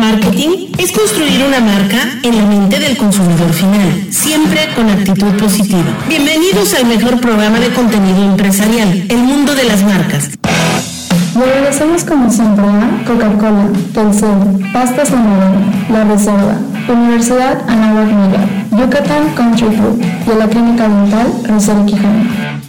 Marketing es construir una marca en la mente del consumidor final, siempre con actitud positiva. Bienvenidos al mejor programa de contenido empresarial, El Mundo de las Marcas. Agradecemos como siempre a Coca-Cola, Telcel, Pasta Sonora, La Reserva, Universidad Anáhuac Miguel, Yucatán Country Club y la Clínica Dental Rosario Quijano.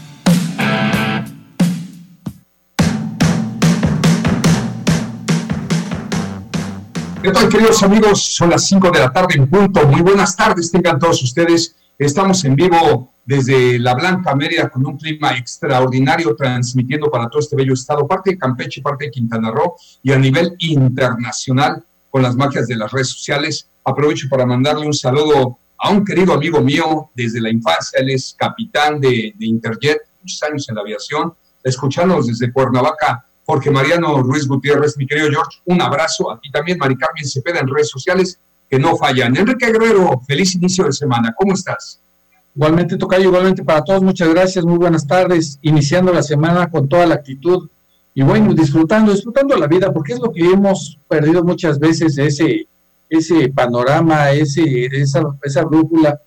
¿Qué tal, queridos amigos? Son las 5 de la tarde en punto. Muy buenas tardes, tengan todos ustedes. Estamos en vivo desde la Blanca Mérida con un clima extraordinario transmitiendo para todo este bello estado, parte de Campeche, parte de Quintana Roo y a nivel internacional con las magias de las redes sociales. Aprovecho para mandarle un saludo a un querido amigo mío desde la infancia. Él es capitán de, de Interjet, muchos años en la aviación, escuchándonos desde Cuernavaca, Jorge Mariano Ruiz Gutiérrez, mi querido George, un abrazo. a ti también, Mari Carmen Cepeda en redes sociales que no fallan. Enrique Guerrero, feliz inicio de semana. ¿Cómo estás? Igualmente, Tocayo, igualmente para todos, muchas gracias, muy buenas tardes, iniciando la semana con toda la actitud y bueno, disfrutando, disfrutando la vida, porque es lo que hemos perdido muchas veces, ese, ese panorama, ese, esa, esa brújula,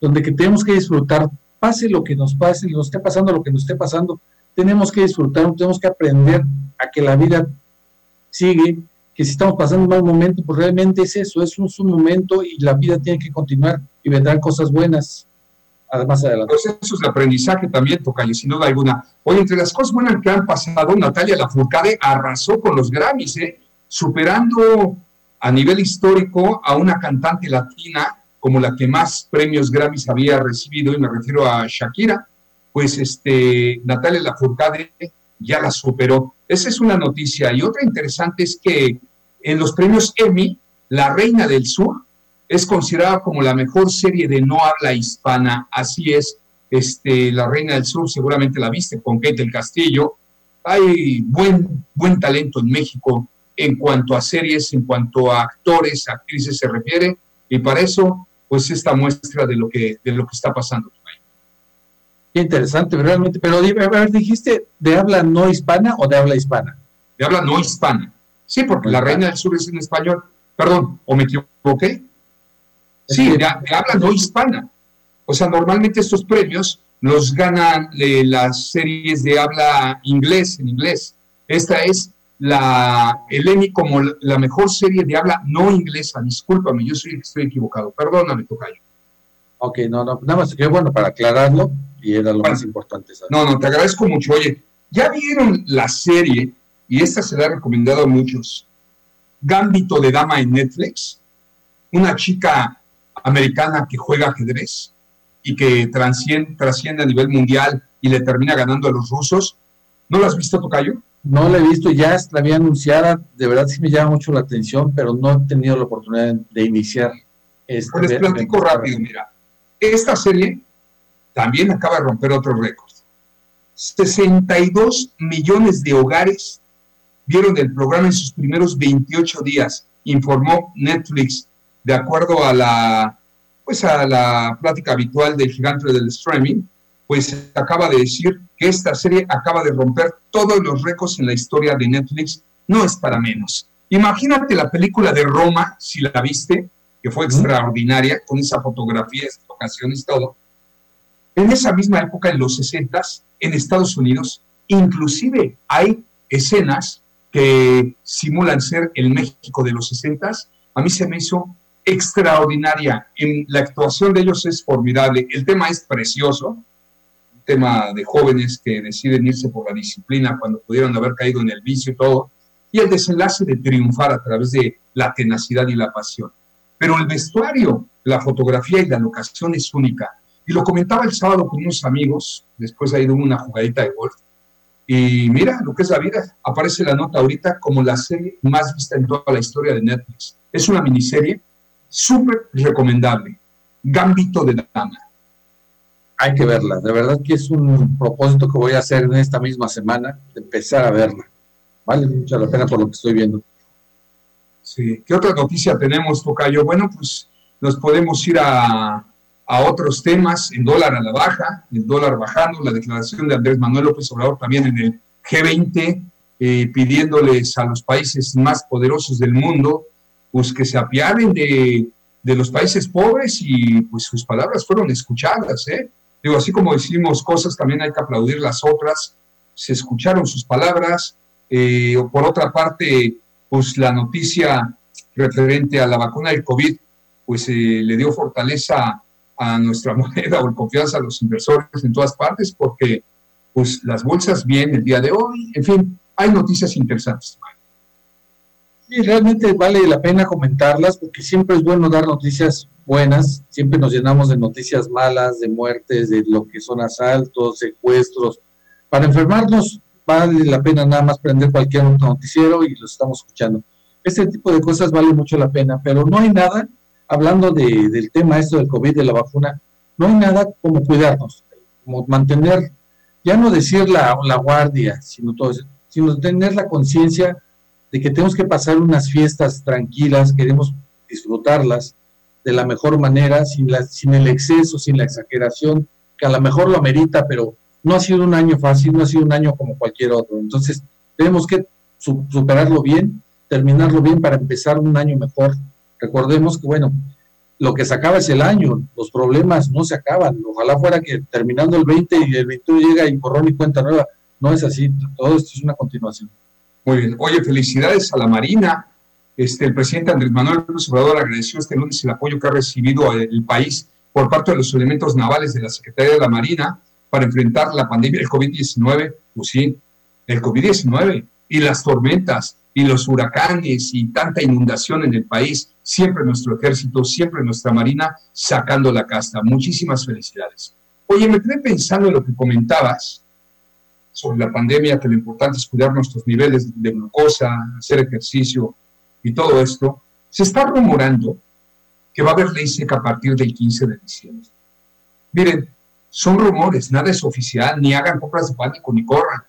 donde que tenemos que disfrutar, pase lo que nos pase, nos esté pasando lo que nos esté pasando, tenemos que disfrutar, tenemos que aprender a que la vida sigue, que si estamos pasando un mal momento, pues realmente es eso, es un, momento y la vida tiene que continuar y vendrán cosas buenas además adelante. Pues eso es el aprendizaje también, Tocayo, sin duda alguna. Oye, entre las cosas buenas que han pasado, Natalia Lafourcade arrasó con los Grammys, ¿eh? superando a nivel histórico a una cantante latina como la que más premios Grammys había recibido, y me refiero a Shakira, pues este, Natalia Lafourcade ya la superó. Esa es una noticia. Y otra interesante es que en los premios Emmy, La Reina del Sur es considerada como la mejor serie de no habla hispana. Así es, este, La Reina del Sur seguramente la viste con Kate el Castillo. Hay buen, buen talento en México en cuanto a series, en cuanto a actores, actrices se refiere, y para eso, pues esta muestra de lo que, de lo que está pasando. Qué interesante, realmente. Pero a ver, dijiste de habla no hispana o de habla hispana? De habla no hispana. Sí, porque la Reina del Sur es en español. Perdón, ¿o me equivoqué? Sí, de, habla no hispana. O sea, normalmente estos premios los ganan eh, las series de habla inglés, en inglés. Esta es la, el Emmy como la mejor serie de habla no inglesa. Discúlpame, yo soy, estoy equivocado. Perdóname, Tocayo. Ok, no, no, nada más que bueno para aclararlo y era lo más importante. No, no, te agradezco mucho. Oye, ya vieron la serie, y esta se la he recomendado a muchos, Gambito de Dama en Netflix, una chica americana que juega ajedrez y que trasciende, trasciende a nivel mundial y le termina ganando a los rusos. ¿No la has visto, Tocayo? No la he visto, ya la había anunciada, de verdad sí me llama mucho la atención, pero no he tenido la oportunidad de iniciar. Este, pues les platico rápido, mira. Esta serie también acaba de romper otro récord. 62 millones de hogares vieron el programa en sus primeros 28 días, informó Netflix, de acuerdo a la, pues a la plática habitual del gigante del streaming, pues acaba de decir que esta serie acaba de romper todos los récords en la historia de Netflix, no es para menos. Imagínate la película de Roma, si la viste, que fue extraordinaria, con esa fotografía, esa locación y todo. En esa misma época, en los 60 en Estados Unidos, inclusive hay escenas que simulan ser el México de los 60 A mí se me hizo extraordinaria. La actuación de ellos es formidable. El tema es precioso. Un tema de jóvenes que deciden irse por la disciplina cuando pudieron haber caído en el vicio y todo. Y el desenlace de triunfar a través de la tenacidad y la pasión. Pero el vestuario, la fotografía y la locación es única. Y lo comentaba el sábado con unos amigos, después ido una jugadita de golf. Y mira lo que es la vida. Aparece la nota ahorita como la serie más vista en toda la historia de Netflix. Es una miniserie súper recomendable. Gambito de Dama. Hay que verla. De verdad que es un propósito que voy a hacer en esta misma semana, de empezar a verla. Vale mucho la pena por lo que estoy viendo. Sí. ¿Qué otra noticia tenemos, Tocayo? Bueno, pues nos podemos ir a, otros temas, el dólar a la baja, el dólar bajando, la declaración de Andrés Manuel López Obrador también en el G20, eh, pidiéndoles a los países más poderosos del mundo pues que se apiaden de, los países pobres y pues sus palabras fueron escuchadas, ¿eh? Digo, así como decimos cosas, también hay que aplaudir las otras, se escucharon sus palabras, eh, por otra parte, pues la noticia referente a la vacuna del COVID, pues eh, le dio fortaleza a nuestra moneda o confianza a los inversores en todas partes, porque pues las bolsas bien el día de hoy, en fin, hay noticias interesantes. Y realmente vale la pena comentarlas porque siempre es bueno dar noticias buenas, siempre nos llenamos de noticias malas, de muertes, de lo que son asaltos, secuestros. Para enfermarnos vale la pena nada más prender cualquier noticiero y lo estamos escuchando. Este tipo de cosas vale mucho la pena, pero no hay nada, hablando del tema esto del COVID, de la vacuna, no hay nada como cuidarnos, como mantener, ya no decir la, la guardia, sino todo eso, sino tener la conciencia de que tenemos que pasar unas fiestas tranquilas, queremos disfrutarlas de la mejor manera, sin, la, sin el exceso, sin la exageración, que a lo mejor lo amerita, pero no ha sido un año fácil, no ha sido un año como cualquier otro. Entonces, tenemos que superarlo bien, terminarlo bien para empezar un año mejor. Recordemos que, bueno, lo que se acaba es el año, los problemas no se acaban. Ojalá fuera que terminando el 20 y el 21 llega y borrón y cuenta nueva. No es así, todo esto es una continuación. Muy bien. Oye, felicidades a la Marina. Este, el presidente Andrés Manuel López Obrador agradeció este lunes el apoyo que ha recibido el país por parte de los elementos navales de la Secretaría de la Marina para enfrentar la pandemia del COVID-19. Pues sí, el COVID-19 y las tormentas y los huracanes y tanta inundación en el país. Siempre nuestro ejército, siempre nuestra Marina sacando la casta. Muchísimas felicidades. Oye, me quedé pensando en lo que comentabas sobre la pandemia, que lo importante es cuidar nuestros niveles de glucosa, hacer ejercicio y todo esto, se está rumorando que va a haber ley seca a partir del 15 de diciembre. Miren, son rumores, nada es oficial, ni hagan compras de pánico ni corran.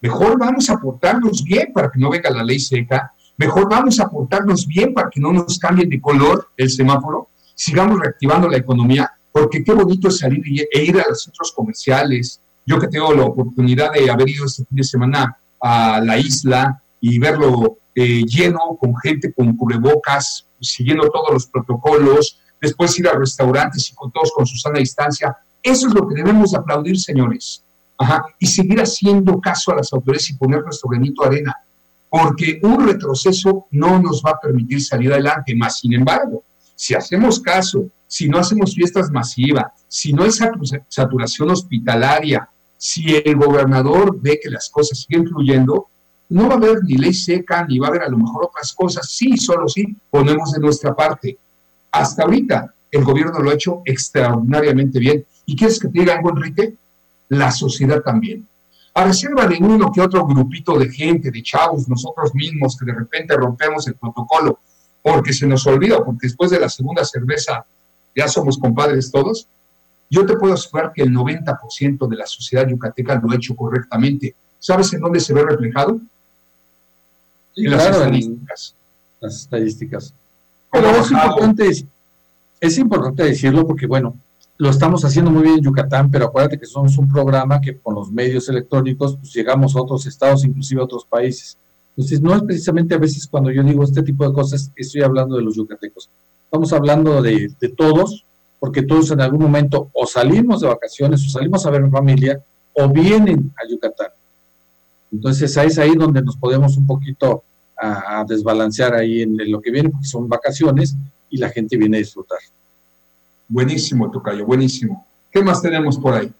Mejor vamos a portarnos bien para que no venga la ley seca, mejor vamos a portarnos bien para que no nos cambien de color el semáforo, sigamos reactivando la economía, porque qué bonito es salir e ir a los centros comerciales, yo que tengo la oportunidad de haber ido este fin de semana a la isla y verlo eh, lleno con gente con cubrebocas, siguiendo todos los protocolos, después ir a restaurantes y con todos con su sana distancia. Eso es lo que debemos aplaudir, señores. Ajá. Y seguir haciendo caso a las autoridades y poner nuestro granito de arena, porque un retroceso no nos va a permitir salir adelante. Más sin embargo, si hacemos caso, si no hacemos fiestas masivas, si no hay saturación hospitalaria, si el gobernador ve que las cosas siguen fluyendo, no va a haber ni ley seca, ni va a haber a lo mejor otras cosas. Sí, solo sí, ponemos de nuestra parte. Hasta ahorita el gobierno lo ha hecho extraordinariamente bien. ¿Y quieres que te diga algo, Enrique? La sociedad también. A reserva de uno que otro grupito de gente, de chavos, nosotros mismos, que de repente rompemos el protocolo porque se nos olvida, porque después de la segunda cerveza ya somos compadres todos, yo te puedo asegurar que el 90% de la sociedad yucateca lo ha hecho correctamente. ¿Sabes en dónde se ve reflejado? en las estadísticas. las estadísticas. Pero es importante, es importante decirlo porque, bueno, lo estamos haciendo muy bien en Yucatán, pero acuérdate que somos un programa que con los medios electrónicos pues, llegamos a otros estados, inclusive a otros países. Entonces, no es precisamente a veces cuando yo digo este tipo de cosas, estoy hablando de los yucatecos. Estamos hablando de, todos, porque todos en algún momento o salimos de vacaciones o salimos a ver mi familia o vienen a Yucatán. Entonces es ahí donde nos podemos un poquito a, desbalancear ahí en, lo que viene, porque son vacaciones y la gente viene a disfrutar. Buenísimo, Tocayo, buenísimo. ¿Qué más tenemos por ahí?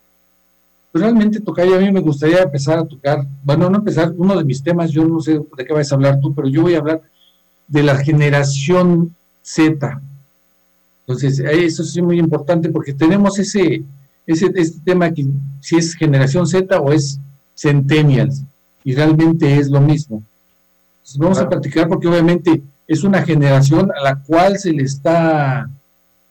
Pues realmente, Tocayo, a mí me gustaría empezar a tocar, bueno, no empezar, uno de mis temas, yo no sé de qué vas a hablar tú, pero yo voy a hablar de la generación Z, entonces, eso es muy importante porque tenemos ese, ese este tema que si es generación Z o es centennials, y realmente es lo mismo. vamos a platicar porque obviamente es una generación a la cual se le está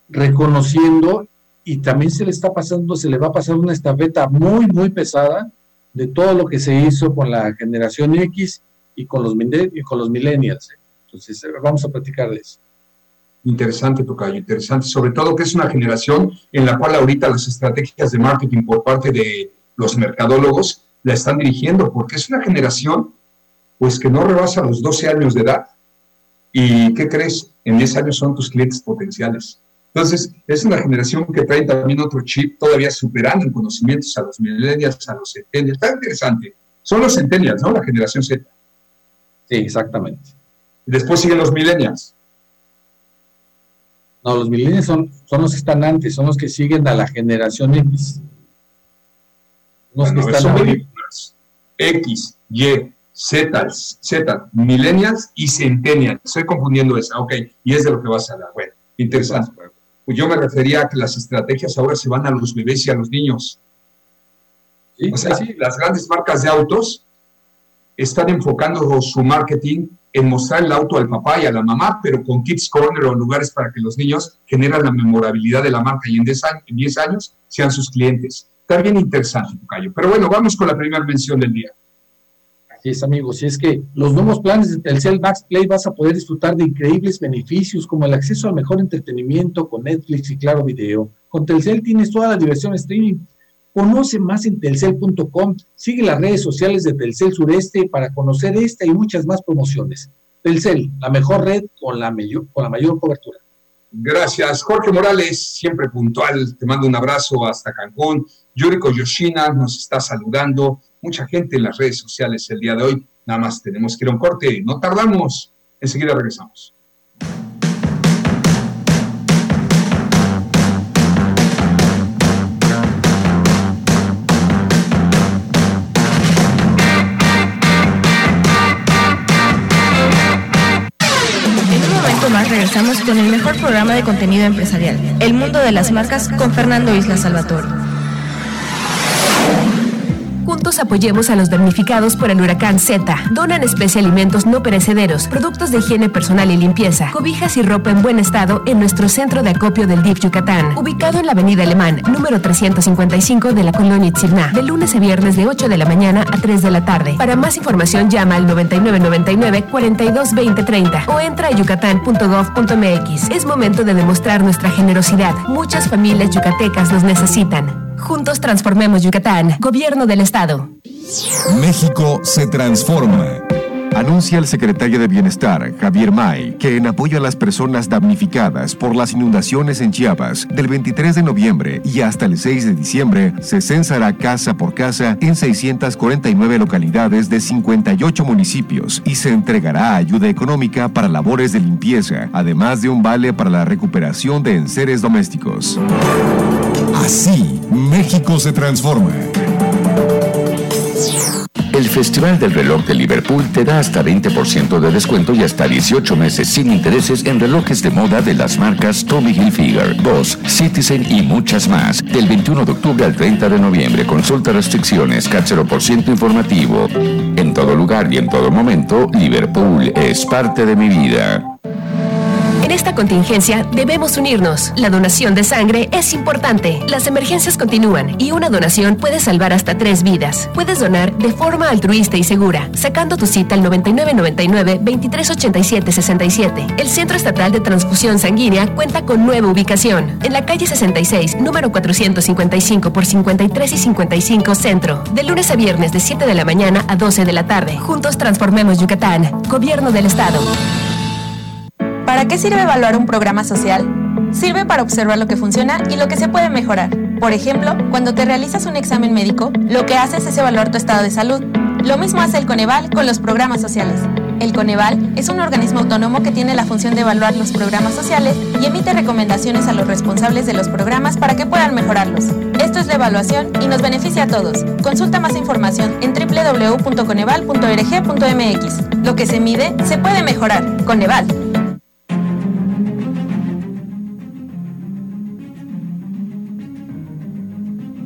reconociendo y también se le está pasando, se le va a pasar una estafeta muy, muy pesada de todo lo que se hizo con la generación X y con los, y con los millennials. Entonces, vamos a platicar de eso. Interesante, Tocayo, interesante. Sobre todo que es una generación en la cual ahorita las estrategias de marketing por parte de los mercadólogos la están dirigiendo, porque es una generación pues que no rebasa los 12 años de edad. ¿Y qué crees? En 10 años son tus clientes potenciales. Entonces, es una generación que trae también otro chip, todavía superando en conocimientos a los millennials, a los centennials. Está interesante. Son los centennials, ¿no? La generación Z. Sí, exactamente. Después siguen los millennials. No, los millennials son, son los que están antes, son los que siguen a la generación X. Los que están X, Y, Z, Z, millennials y centennials. Estoy confundiendo esa, ok, y es de lo que vas a hablar. Bueno, interesante. Pues yo me refería a que las estrategias ahora se van a los bebés y a los niños. o sea, sí. las grandes marcas de autos están enfocando su marketing en mostrar el auto al papá y a la mamá, pero con Kids Corner o lugares para que los niños generan la memorabilidad de la marca y en 10 años, en 10 años sean sus clientes. Está bien interesante, Tocayo. Pero bueno, vamos con la primera mención del día. Así es, amigos. Y es que los nuevos planes de Telcel Max Play vas a poder disfrutar de increíbles beneficios como el acceso al mejor entretenimiento con Netflix y Claro Video. Con Telcel tienes toda la diversión streaming Conoce más en telcel.com, sigue las redes sociales de Telcel Sureste para conocer esta y muchas más promociones. Telcel, la mejor red con la mayor, con la mayor cobertura. Gracias. Jorge Morales, siempre puntual, te mando un abrazo hasta Cancún. Yuriko Yoshina nos está saludando. Mucha gente en las redes sociales el día de hoy. Nada más tenemos que ir a un corte. No tardamos. Enseguida regresamos. regresamos con el mejor programa de contenido empresarial, El Mundo de las Marcas, con Fernando Isla Salvatore. Juntos apoyemos a los damnificados por el huracán Z. Donan especie alimentos no perecederos, productos de higiene personal y limpieza, cobijas y ropa en buen estado en nuestro centro de acopio del DIF Yucatán, ubicado en la Avenida Alemán, número 355 de la colonia Itzirná, de lunes a viernes de 8 de la mañana a 3 de la tarde. Para más información llama al 9999 422030 o entra a yucatán.gov.mx. Es momento de demostrar nuestra generosidad. Muchas familias yucatecas nos necesitan. Juntos transformemos Yucatán. Gobierno del Estado. México se transforma. Anuncia el secretario de Bienestar, Javier May, que en apoyo a las personas damnificadas por las inundaciones en Chiapas, del 23 de noviembre y hasta el 6 de diciembre, se censará casa por casa en 649 localidades de 58 municipios y se entregará ayuda económica para labores de limpieza, además de un vale para la recuperación de enseres domésticos. Así, México se transforma. El Festival del Reloj de Liverpool te da hasta 20% de descuento y hasta 18 meses sin intereses en relojes de moda de las marcas Tommy Hilfiger, Boss, Citizen y muchas más. Del 21 de octubre al 30 de noviembre, consulta restricciones, por ciento informativo. En todo lugar y en todo momento, Liverpool es parte de mi vida. Esta contingencia debemos unirnos. La donación de sangre es importante. Las emergencias continúan y una donación puede salvar hasta tres vidas. Puedes donar de forma altruista y segura, sacando tu cita al 9999-2387-67. El Centro Estatal de Transfusión Sanguínea cuenta con nueva ubicación. En la calle 66, número 455 por 53 y 55 Centro. De lunes a viernes de 7 de la mañana a 12 de la tarde. Juntos transformemos Yucatán. Gobierno del Estado. ¿Para qué sirve evaluar un programa social? Sirve para observar lo que funciona y lo que se puede mejorar. Por ejemplo, cuando te realizas un examen médico, lo que haces es evaluar tu estado de salud. Lo mismo hace el Coneval con los programas sociales. El Coneval es un organismo autónomo que tiene la función de evaluar los programas sociales y emite recomendaciones a los responsables de los programas para que puedan mejorarlos. Esto es la evaluación y nos beneficia a todos. Consulta más información en www.coneval.org.mx. Lo que se mide se puede mejorar. Coneval.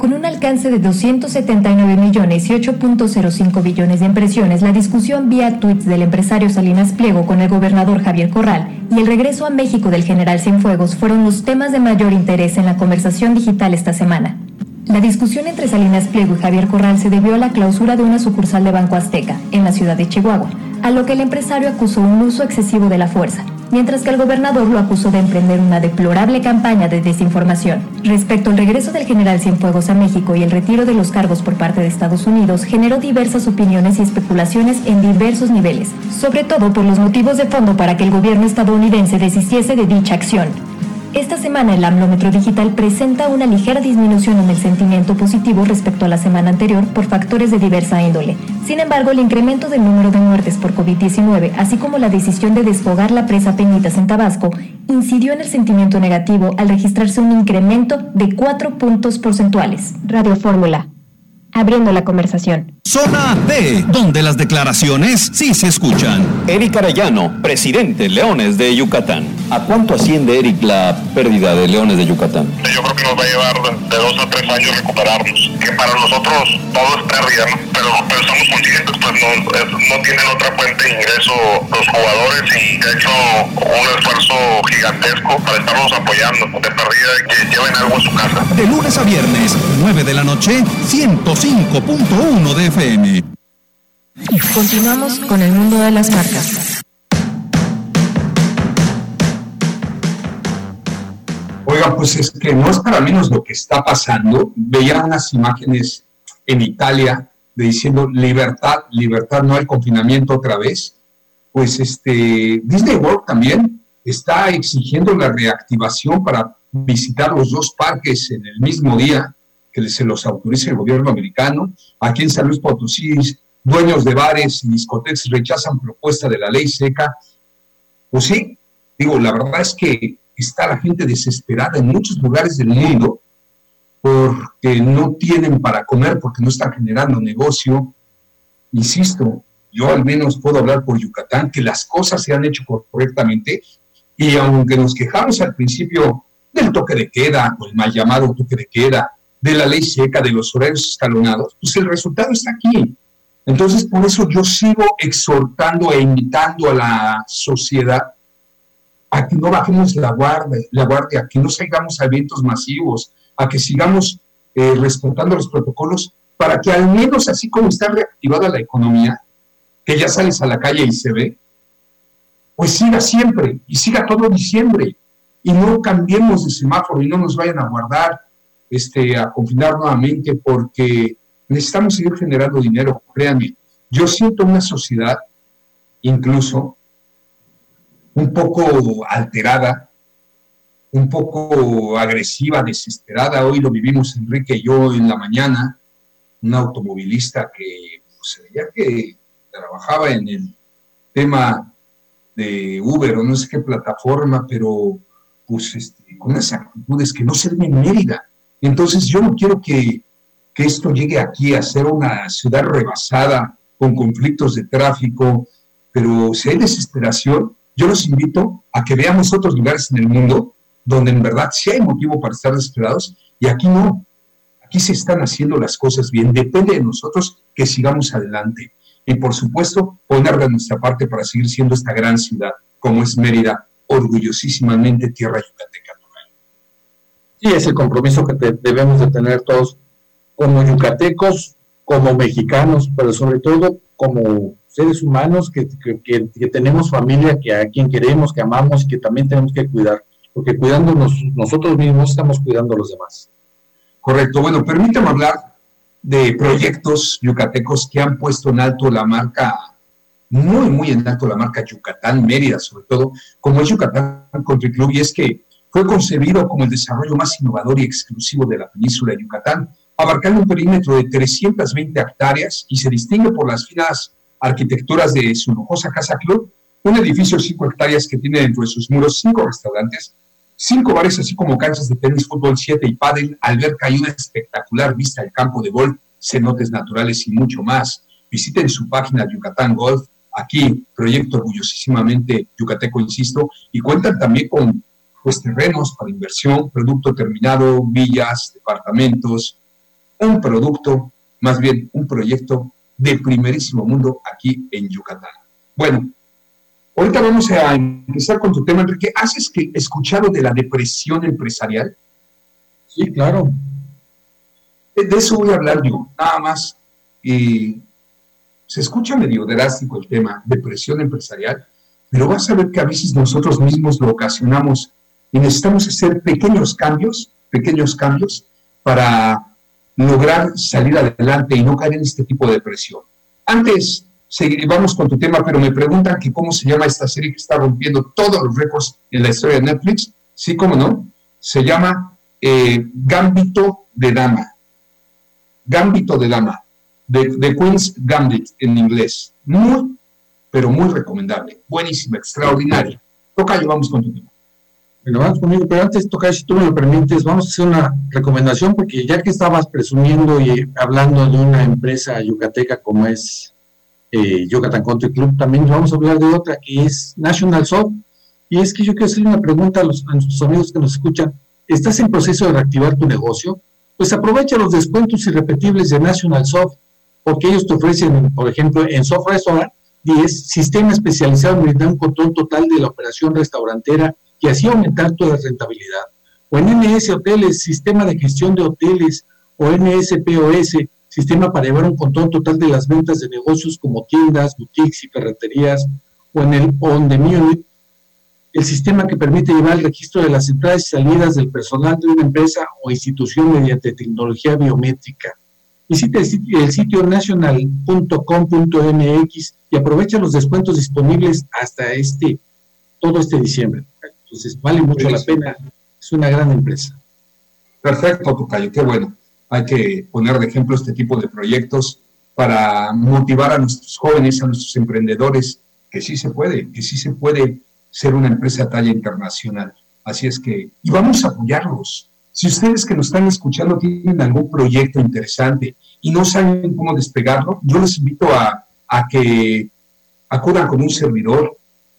Con un alcance de 279 millones y 8.05 billones de impresiones, la discusión vía tweets del empresario Salinas Pliego con el gobernador Javier Corral y el regreso a México del general Cienfuegos fueron los temas de mayor interés en la conversación digital esta semana. La discusión entre Salinas Pliego y Javier Corral se debió a la clausura de una sucursal de Banco Azteca en la ciudad de Chihuahua, a lo que el empresario acusó un uso excesivo de la fuerza mientras que el gobernador lo acusó de emprender una deplorable campaña de desinformación. Respecto al regreso del general Cienfuegos a México y el retiro de los cargos por parte de Estados Unidos, generó diversas opiniones y especulaciones en diversos niveles, sobre todo por los motivos de fondo para que el gobierno estadounidense desistiese de dicha acción. Esta semana el AMLOmetro Digital presenta una ligera disminución en el sentimiento positivo respecto a la semana anterior por factores de diversa índole. Sin embargo, el incremento del número de muertes por COVID-19, así como la decisión de desfogar la presa Peñitas en Tabasco, incidió en el sentimiento negativo al registrarse un incremento de 4 puntos porcentuales. Radio Fórmula abriendo la conversación. Zona B, donde las declaraciones sí se escuchan. Eric Arellano, presidente Leones de Yucatán. ¿A cuánto asciende, Eric, la pérdida de Leones de Yucatán? Yo creo que nos va a llevar de dos a tres años recuperarnos. Que para nosotros todo es pérdida, ¿no? Pero, pero estamos conscientes, pues no, no tienen otra fuente de ingreso los jugadores y de hecho un esfuerzo gigantesco para estarnos apoyando. De pérdida que lleven algo a su casa. De lunes a viernes, 9 de la noche, 105.1 de FM. Continuamos con el mundo de las marcas. Pues es que no es para menos lo que está pasando. Veía unas imágenes en Italia de diciendo libertad, libertad, no hay confinamiento otra vez. Pues este Disney World también está exigiendo la reactivación para visitar los dos parques en el mismo día que se los autorice el gobierno americano. Aquí en San Luis Potosí, dueños de bares y discotecas rechazan propuesta de la ley seca. Pues sí, digo, la verdad es que está la gente desesperada en muchos lugares del mundo porque no tienen para comer, porque no están generando negocio. Insisto, yo al menos puedo hablar por Yucatán, que las cosas se han hecho correctamente y aunque nos quejamos al principio del toque de queda, o el mal llamado toque de queda, de la ley seca, de los horarios escalonados, pues el resultado está aquí. Entonces, por eso yo sigo exhortando e invitando a la sociedad a que no bajemos la guardia, la guardia a que no salgamos a eventos masivos, a que sigamos eh, respetando los protocolos para que al menos así como está reactivada la economía, que ya sales a la calle y se ve, pues siga siempre y siga todo diciembre y no cambiemos de semáforo y no nos vayan a guardar, este, a confinar nuevamente porque necesitamos seguir generando dinero, créanme. Yo siento una sociedad incluso un poco alterada, un poco agresiva, desesperada. Hoy lo vivimos Enrique y yo en la mañana, un automovilista que pues, se que trabajaba en el tema de Uber o no sé qué plataforma, pero pues este, con esas actitudes que no se ven en Mérida. Entonces yo no quiero que, que esto llegue aquí a ser una ciudad rebasada con conflictos de tráfico, pero si hay desesperación, yo los invito a que veamos otros lugares en el mundo donde en verdad sí hay motivo para estar desesperados y aquí no. Aquí se están haciendo las cosas bien. Depende de nosotros que sigamos adelante. Y por supuesto, poner de nuestra parte para seguir siendo esta gran ciudad, como es Mérida, orgullosísimamente tierra yucateca. Sí, es el compromiso que debemos de tener todos como yucatecos, como mexicanos, pero sobre todo como seres humanos que, que, tenemos familia, que a quien queremos, que amamos que también tenemos que cuidar, porque cuidándonos nosotros mismos estamos cuidando a los demás. Correcto. Bueno, permítame hablar de proyectos yucatecos que han puesto en alto la marca, muy, muy en alto la marca Yucatán, Mérida sobre todo, como es Yucatán Country Club, y es que fue concebido como el desarrollo más innovador y exclusivo de la península de Yucatán, abarcando un perímetro de 320 hectáreas y se distingue por las finas arquitecturas de su lujosa Casa Club, un edificio de 5 hectáreas que tiene dentro de sus muros cinco restaurantes, cinco bares, así como canchas de tenis, fútbol 7 y pádel, alberca y una espectacular vista al campo de golf, cenotes naturales y mucho más. Visiten su página Yucatán Golf, aquí, proyecto orgullosísimamente yucateco, insisto, y cuentan también con pues, terrenos para inversión, producto terminado, villas, departamentos, un producto, más bien un proyecto de primerísimo mundo aquí en Yucatán. Bueno, ahorita vamos a empezar con tu tema, Enrique. ¿Has escuchado de la depresión empresarial? Sí, claro. De eso voy a hablar yo, nada más. se escucha medio drástico el tema, depresión empresarial, pero vas a ver que a veces nosotros mismos lo ocasionamos y necesitamos hacer pequeños cambios, pequeños cambios para lograr salir adelante y no caer en este tipo de presión. Antes, vamos con tu tema, pero me preguntan que cómo se llama esta serie que está rompiendo todos los récords en la historia de Netflix. Sí, cómo no. Se llama eh, Gambito de Dama. Gambito de Dama. The, Queen's Gambit en inglés. Muy, pero muy recomendable. Buenísima, extraordinaria. Toca, vamos con tu tema. Bueno, vamos conmigo, pero antes, Tocayo, si tú me lo permites, vamos a hacer una recomendación, porque ya que estabas presumiendo y hablando de una empresa yucateca como es eh, Yucatán Country Club, también vamos a hablar de otra que es National Soft. Y es que yo quiero hacerle una pregunta a, los, nuestros amigos que nos escuchan. ¿Estás en proceso de reactivar tu negocio? Pues aprovecha los descuentos irrepetibles de National Soft, porque ellos te ofrecen, por ejemplo, en Soft Restaurant 10, sistema especializado en brindar un control total de la operación restaurantera y así aumentar tu rentabilidad. O en NS Hoteles, sistema de gestión de hoteles, o NSPOS, sistema para llevar un control total de las ventas de negocios como tiendas, boutiques y ferreterías, o en el On the Munich, el sistema que permite llevar el registro de las entradas y salidas del personal de una empresa o institución mediante tecnología biométrica. Visita el sitio, national.com.mx y aprovecha los descuentos disponibles hasta este todo este diciembre. Entonces, vale mucho la pena. Es una gran empresa. Perfecto, Tocayo, qué bueno. Hay que poner de ejemplo este tipo de proyectos para motivar a nuestros jóvenes, a nuestros emprendedores, que sí se puede, que sí se puede ser una empresa a talla internacional. Así es que, y vamos a apoyarlos. Si ustedes que nos están escuchando tienen algún proyecto interesante y no saben cómo despegarlo, yo les invito a, a que acudan con un servidor,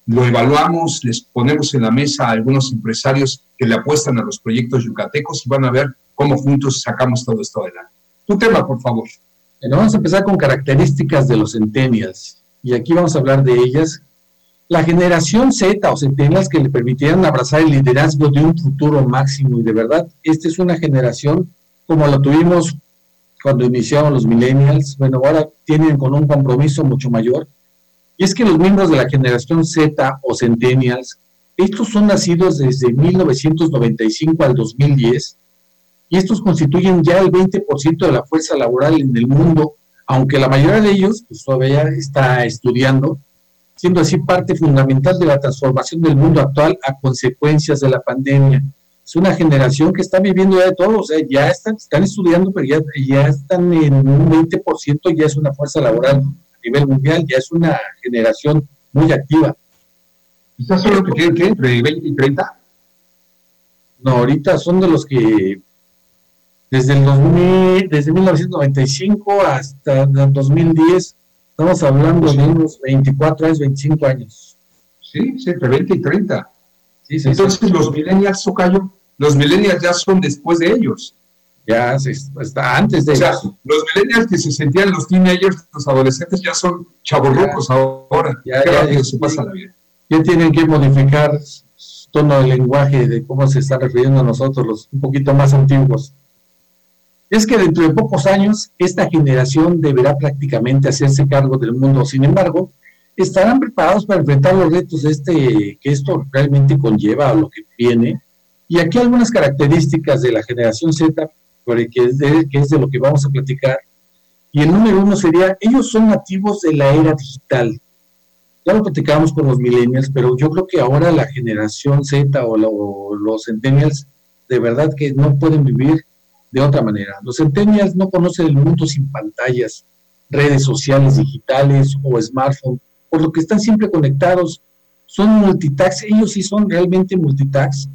lo evaluamos, les ponemos en la mesa a algunos empresarios que le apuestan a los proyectos yucatecos y van a ver cómo juntos sacamos todo esto adelante. Tu tema, por favor. Bueno, vamos a empezar con características de los centennials. Y aquí vamos a hablar de ellas. La generación Z o centennials que le permitieran abrazar el liderazgo de un futuro máximo. Y de verdad, esta es una generación como la tuvimos cuando iniciaron los millennials. Bueno, ahora tienen con un compromiso mucho mayor y es que los miembros de la generación Z o Centennials, estos son nacidos desde 1995 al 2010 y estos constituyen ya el 20% de la fuerza laboral en el mundo, aunque la mayoría de ellos pues, todavía está estudiando, siendo así parte fundamental de la transformación del mundo actual a consecuencias de la pandemia. Es una generación que está viviendo ya de todo, o sea, ya están, están estudiando, pero ya, ya están en un 20%, ya es una fuerza laboral nivel mundial, ya es una generación muy activa. ¿Estás solo que tienen que entre 20 y 30? No, ahorita son de los que desde el 2000, desde 1995 hasta el 2010, estamos hablando de unos 24 años, 25 años. Sí, sí, entre 20 y 30. Sí, sí, Entonces los millennials, Socayo, los millennials ya son después de ellos ya está antes de o sea, los millennials que se sentían los teenagers, los adolescentes ya son chavorrucos ahora. Ya, ya, se pasa la vida. Ya tienen que modificar su tono de lenguaje de cómo se está refiriendo a nosotros, los un poquito más antiguos. Es que dentro de pocos años esta generación deberá prácticamente hacerse cargo del mundo. Sin embargo, estarán preparados para enfrentar los retos de este que esto realmente conlleva a lo que viene. Y aquí algunas características de la generación Z que es, de, que lo que vamos a platicar. Y el número uno sería, ellos son nativos de la era digital. Ya lo platicábamos con los millennials, pero yo creo que ahora la generación Z o, los centennials de verdad que no pueden vivir de otra manera. Los centennials no conocen el mundo sin pantallas, redes sociales digitales o smartphone, por lo que están siempre conectados. Son multitax, ellos sí son realmente multitax,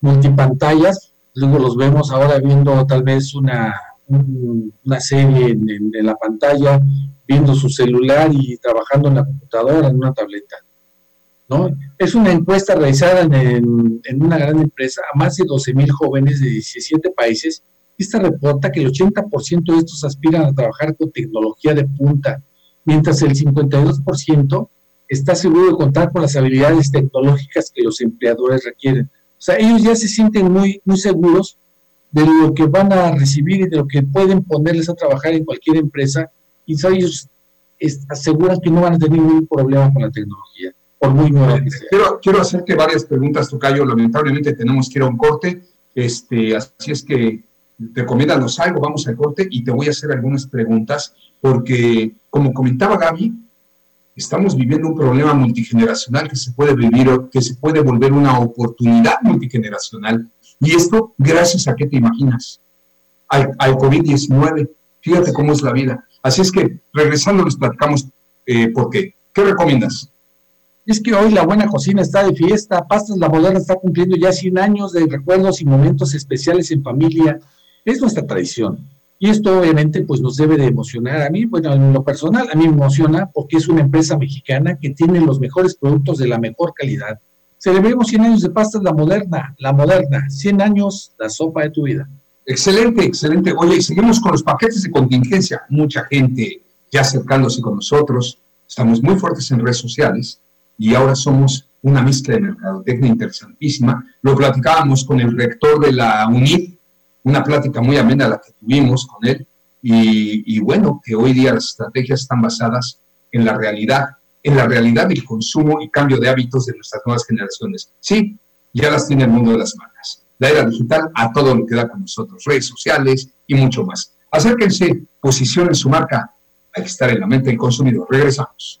multipantallas, luego los vemos ahora viendo tal vez una, una serie en, la pantalla, viendo su celular y trabajando en la computadora, en una tableta. ¿no? Es una encuesta realizada en, en una gran empresa a más de 12 mil jóvenes de 17 países. Esta reporta que el 80% de estos aspiran a trabajar con tecnología de punta, mientras el 52% está seguro de contar con las habilidades tecnológicas que los empleadores requieren. O sea, ellos ya se sienten muy, muy seguros de lo que van a recibir y de lo que pueden ponerles a trabajar en cualquier empresa y ellos aseguran que no van a tener ningún problema con la tecnología. por muy nueva Quiero, quiero hacerte varias preguntas, Tocayo. Lamentablemente tenemos que ir a un corte. Este, así es que recomiéndanos algo, vamos al corte y te voy a hacer algunas preguntas, porque como comentaba Gaby, estamos viviendo un problema multigeneracional que se puede vivir, que se puede volver una oportunidad multigeneracional. Y esto, gracias a qué te imaginas, al, al COVID-19. Fíjate cómo es la vida. Así es que, regresando, les platicamos eh, por qué. ¿Qué recomiendas? Es que hoy la buena cocina está de fiesta, Pastas La Moderna está cumpliendo ya 100 años de recuerdos y momentos especiales en familia. Es nuestra tradición. Y esto obviamente pues nos debe de emocionar a mí, bueno, en lo personal a mí me emociona porque es una empresa mexicana que tiene los mejores productos de la mejor calidad. Celebremos 100 años de Pastas La Moderna, La Moderna, 100 años, la sopa de tu vida. Excelente, excelente. Oye, seguimos con los paquetes de contingencia. Mucha gente ya acercándose con nosotros. Estamos muy fuertes en redes sociales y ahora somos una mezcla de mercadotecnia interesantísima. Lo platicábamos con el rector de la UNID, una plática muy amena la que tuvimos con él, y, bueno, que hoy día las estrategias están basadas en la realidad, en la realidad del consumo y cambio de hábitos de nuestras nuevas generaciones. Sí, ya las tiene el mundo de las marcas. La era digital a todo lo que da con nosotros, redes sociales y mucho más. Acérquense, posicionen su marca. Hay que estar en la mente del consumidor. Regresamos.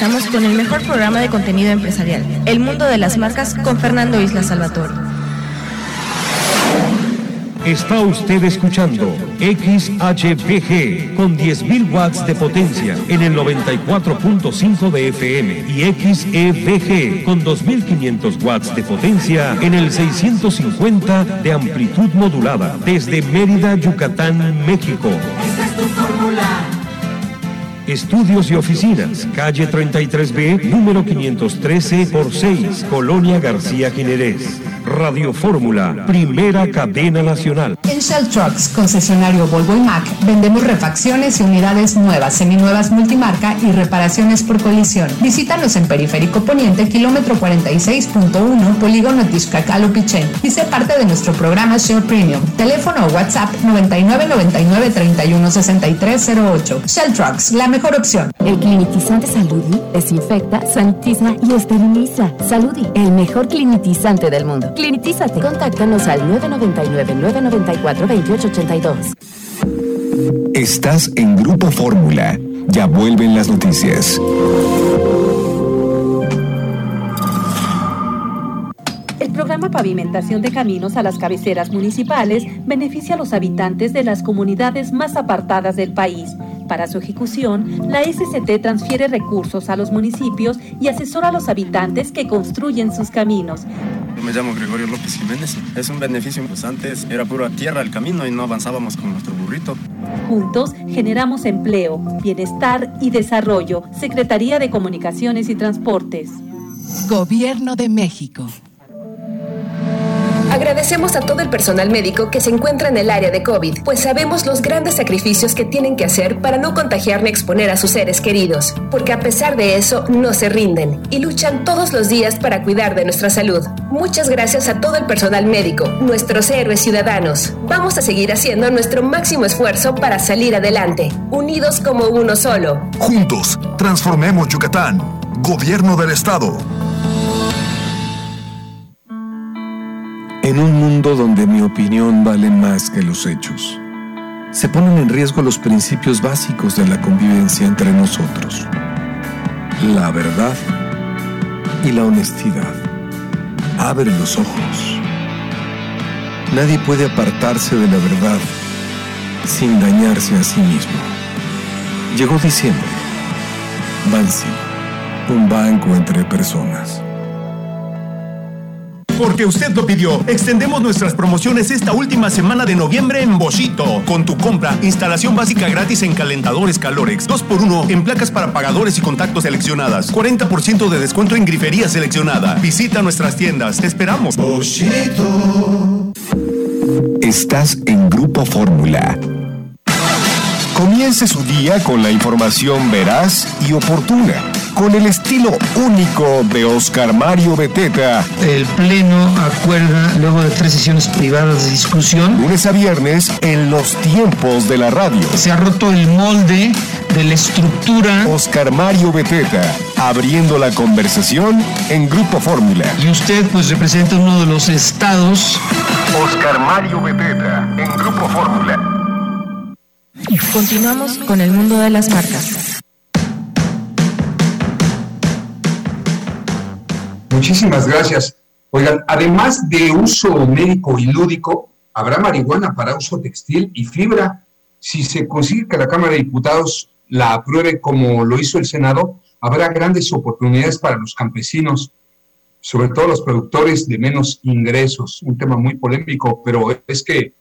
Regresamos con el mejor programa de contenido empresarial, El Mundo de las Marcas, con Fernando Isla Salvatore. Está usted escuchando XHPG con 10.000 watts de potencia en el 94.5 de FM y XEVG con 2.500 watts de potencia en el 650 de amplitud modulada desde Mérida, Yucatán, México. Esta es tu fórmula. Estudios y oficinas, calle 33B, número 513 por 6, Colonia García Jiménez. Radio Fórmula, primera cadena nacional. En Shell Trucks, concesionario Volvo y Mac, vendemos refacciones y unidades nuevas, seminuevas multimarca y reparaciones por colisión. Visítanos en Periférico Poniente, kilómetro 46.1, Polígono Tixcacalo Pichén. Y sé parte de nuestro programa Shell Premium. Teléfono o WhatsApp 9999 316308. Shell Trucks, la mejor opción. El clinitizante Saludi desinfecta, sanitiza y esteriliza. Saludi, el mejor clinitizante del mundo. Contáctanos al 999-994-2882. Estás en Grupo Fórmula. Ya vuelven las noticias. Programa Pavimentación de Caminos a las cabeceras municipales beneficia a los habitantes de las comunidades más apartadas del país para su ejecución, la SCT transfiere recursos a los municipios y asesora a los habitantes que construyen sus caminos. Yo me llamo Gregorio López Jiménez. Es un beneficio, pues antes era pura tierra el camino y no avanzábamos con nuestro burrito. Juntos generamos empleo, bienestar y desarrollo. Secretaría de Comunicaciones y Transportes. Gobierno de México. Agradecemos a todo el personal médico que se encuentra en el área de COVID, pues sabemos los grandes sacrificios que tienen que hacer para no contagiar ni exponer a sus seres queridos, porque a pesar de eso no se rinden y luchan todos los días para cuidar de nuestra salud. Muchas gracias a todo el personal médico, nuestros héroes ciudadanos. Vamos a seguir haciendo nuestro máximo esfuerzo para salir adelante, unidos como uno solo. Juntos, transformemos Yucatán. Gobierno del Estado. En un mundo donde mi opinión vale más que los hechos, se ponen en riesgo los principios básicos de la convivencia entre nosotros. La verdad y la honestidad. Abre los ojos. Nadie puede apartarse de la verdad sin dañarse a sí mismo. Llegó diciembre. Bansi, un banco entre personas. Porque usted lo pidió, extendemos nuestras promociones esta última semana de noviembre en Boschito. Con tu compra, instalación básica gratis en calentadores Calorex, 2x1 en placas para pagadores y contactos seleccionadas, 40% de descuento en grifería seleccionada. Visita nuestras tiendas, te esperamos. Estás en Grupo Fórmula. Comience su día con la información veraz y oportuna, con el estilo único de Oscar Mario Beteta. El Pleno acuerda, luego de tres sesiones privadas de discusión, lunes a viernes en los tiempos de la radio. Se ha roto el molde de la estructura. Oscar Mario Beteta, abriendo la conversación en Grupo Fórmula. Y usted pues representa uno de los estados. Oscar Mario Beteta, en Grupo Fórmula. Continuamos con el mundo de las marcas. Muchísimas gracias. Oigan, además de uso médico y lúdico, habrá marihuana para uso textil y fibra. Si se consigue que la Cámara de Diputados la apruebe como lo hizo el Senado, habrá grandes oportunidades para los campesinos, sobre todo los productores de menos ingresos. Un tema muy polémico, pero es que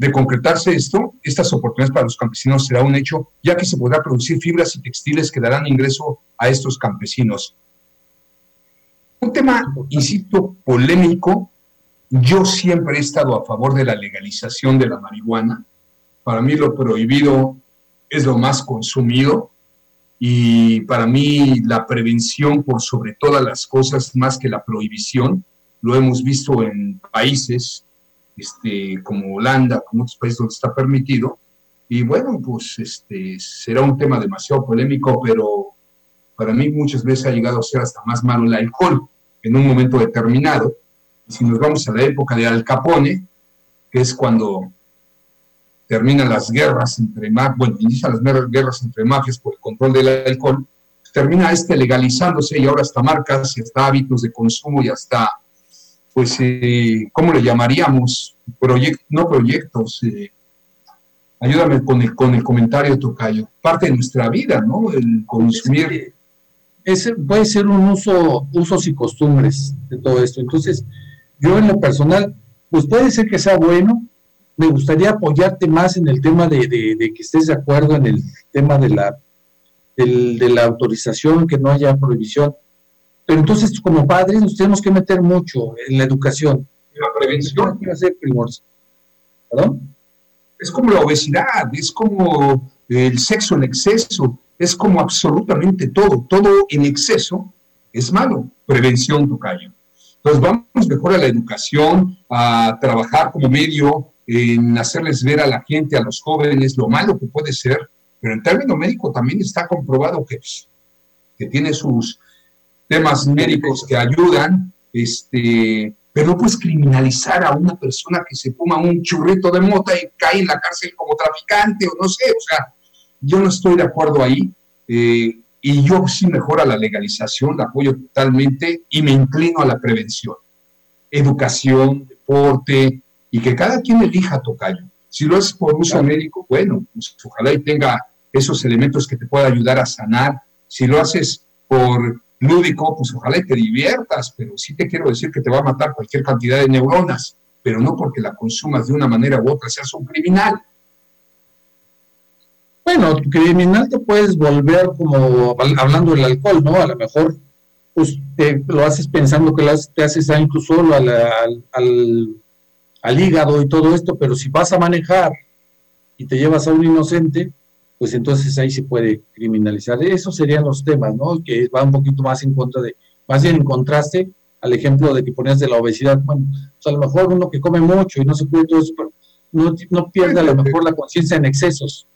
de concretarse esto, estas oportunidades para los campesinos será un hecho, ya que se podrá producir fibras y textiles que darán ingreso a estos campesinos. Un tema, insisto, polémico. Yo siempre he estado a favor de la legalización de la marihuana. Para mí lo prohibido es lo más consumido y para mí la prevención por sobre todas las cosas más que la prohibición. Lo hemos visto en países este, como Holanda, como otros países donde está permitido. Y bueno, pues este, será un tema demasiado polémico, pero para mí muchas veces ha llegado a ser hasta más malo el alcohol en un momento determinado. Si nos vamos a la época de Al Capone, que es cuando terminan las guerras entre bueno, inician las guerras entre mafias por el control del alcohol, termina este legalizándose y ahora hasta marcas y hasta hábitos de consumo y hasta pues, eh, ¿cómo le llamaríamos? no proyectos. Eh, ayúdame con el, con el comentario, Tocayo. Parte de nuestra vida, ¿no? El consumir. Es, puede ser un uso, usos y costumbres de todo esto. Entonces, yo en lo personal, pues puede ser que sea bueno. Me gustaría apoyarte más en el tema de, de, que estés de acuerdo en el tema de la, de la autorización, que no haya prohibición pero entonces, como padres, nos tenemos que meter mucho en la educación. La prevención. ¿Perdón? Es como la obesidad, es como el sexo en exceso, es como absolutamente todo. Todo en exceso es malo. Prevención, Tocayo. Entonces vamos mejor a la educación, a trabajar como medio en hacerles ver a la gente, a los jóvenes, lo malo que puede ser, pero en término médico también está comprobado que, que tiene sus, temas médicos que ayudan, este, pero no puedes criminalizar a una persona que se fuma un churrito de mota y cae en la cárcel como traficante o no sé, o sea, yo no estoy de acuerdo ahí eh, y yo sí mejora la legalización, la apoyo totalmente y me inclino a la prevención, educación, deporte y que cada quien elija tocayo. Si lo haces por uso médico, bueno, pues ojalá y tenga esos elementos que te pueda ayudar a sanar. Si lo haces por lúdico, pues ojalá te diviertas, pero sí te quiero decir que te va a matar cualquier cantidad de neuronas, pero no porque la consumas de una manera u otra seas un criminal. Bueno, criminal te puedes volver como hablando del alcohol, ¿no? A lo mejor pues lo haces pensando que te haces daño solo al, al, al hígado y todo esto, pero si vas a manejar y te llevas a un inocente, pues entonces ahí se puede criminalizar. Esos serían los temas, ¿no? Que va un poquito más en contra de, más bien en contraste al ejemplo de que ponías de la obesidad. Bueno, pues a lo mejor uno que come mucho y no se puede todo eso, pero no, no pierde a lo mejor la conciencia en excesos.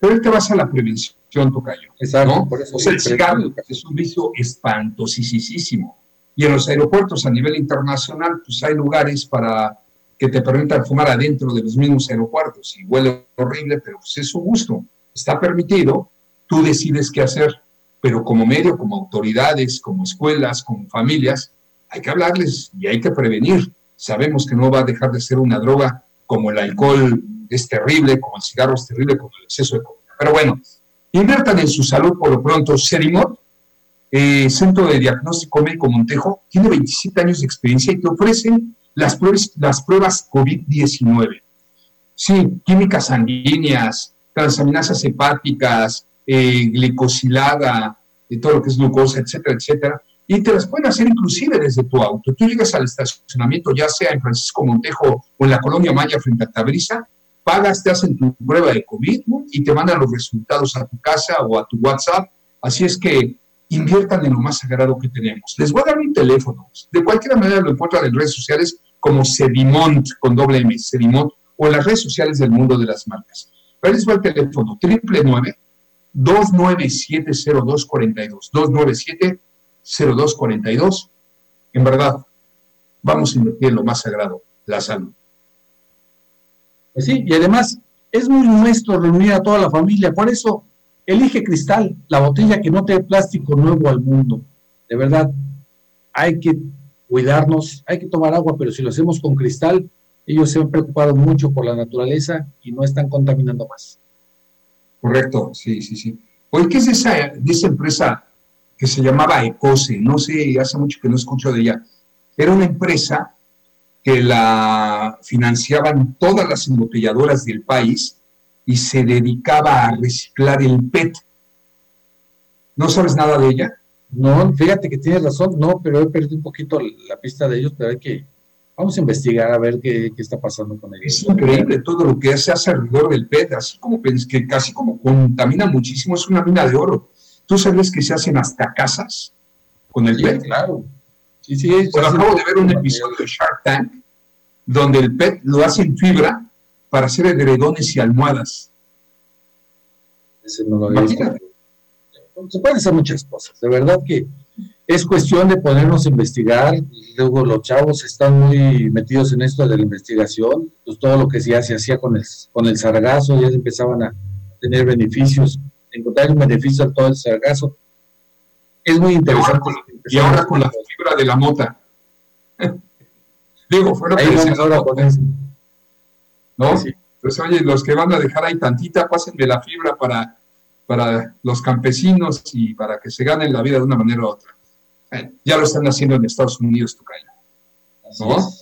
Pero te vas a la prevención, Tocayo. Exacto, por eso. O sea, el cigarro es un vicio espantosísimo. Y en los aeropuertos a nivel internacional, pues hay lugares para que te permitan fumar adentro de los mismos aeropuertos y huele horrible, pero pues es su gusto, está permitido, tú decides qué hacer, pero como medio, como autoridades, como escuelas, como familias, hay que hablarles y hay que prevenir. Sabemos que no va a dejar de ser una droga como el alcohol es terrible, como el cigarro es terrible, como el exceso de comida. Pero bueno, inviertan en su salud por lo pronto. Serimot, eh, Centro de Diagnóstico Médico Montejo, tiene 27 años de experiencia y te ofrecen las pruebas, las pruebas COVID-19. Sí, químicas sanguíneas, transaminasas hepáticas, eh, glicosilada, de todo lo que es glucosa, etcétera, etcétera. Y te las pueden hacer inclusive desde tu auto. Tú llegas al estacionamiento, ya sea en Francisco Montejo o en la colonia Maya frente a Tabrisa, pagas, te hacen tu prueba de COVID y te mandan los resultados a tu casa o a tu WhatsApp. Así es que inviertan en lo más sagrado que tenemos. Les voy a dar mi teléfono. De cualquier manera lo encuentran en redes sociales como Sedimont, con doble M, Sedimont, o en las redes sociales del mundo de las marcas. Ahí les va el teléfono, triple 297-0242, 297-0242. En verdad, vamos a invertir en lo más sagrado, la salud. Pues sí, y además es muy nuestro reunir a toda la familia, por eso elige cristal, la botella que no tiene plástico nuevo al mundo. De verdad, hay que cuidarnos, hay que tomar agua, pero si lo hacemos con cristal, ellos se han preocupado mucho por la naturaleza y no están contaminando más. Correcto, sí, sí, sí. Oye, ¿qué es esa, esa empresa que se llamaba Ecose? No sé, hace mucho que no escucho de ella. Era una empresa que la financiaban todas las embotelladoras del país y se dedicaba a reciclar el PET. ¿No sabes nada de ella? No, fíjate que tienes razón, no, pero he perdido un poquito la pista de ellos, pero hay que, vamos a investigar a ver qué, está pasando con ellos. Es increíble todo lo que se hace alrededor del PET, así como que casi como contamina muchísimo, es una mina de oro. ¿Tú sabes que se hacen hasta casas con el PET? Claro. Sí, sí. Pero acabo de ver un episodio de Shark Tank donde el PET lo hace en fibra para hacer edredones y almohadas. Ese no lo había Se pueden hacer muchas cosas. De verdad que es cuestión de ponernos a investigar. Luego los chavos están muy metidos en esto de la investigación. Pues todo lo que ya se hacía con el, con el sargazo, ya empezaban a tener beneficios, encontrar un beneficio a todo el sargazo. Es muy interesante. Y ahora con, la fibra de la mota. Digo, fueron ahí ahora con eso. ¿No? Pues oye, los que van a dejar ahí tantita, pásenme la fibra para, para los campesinos y para que se ganen la vida de una manera u otra. ya lo están haciendo en Estados Unidos, Tucayo. ¿No? O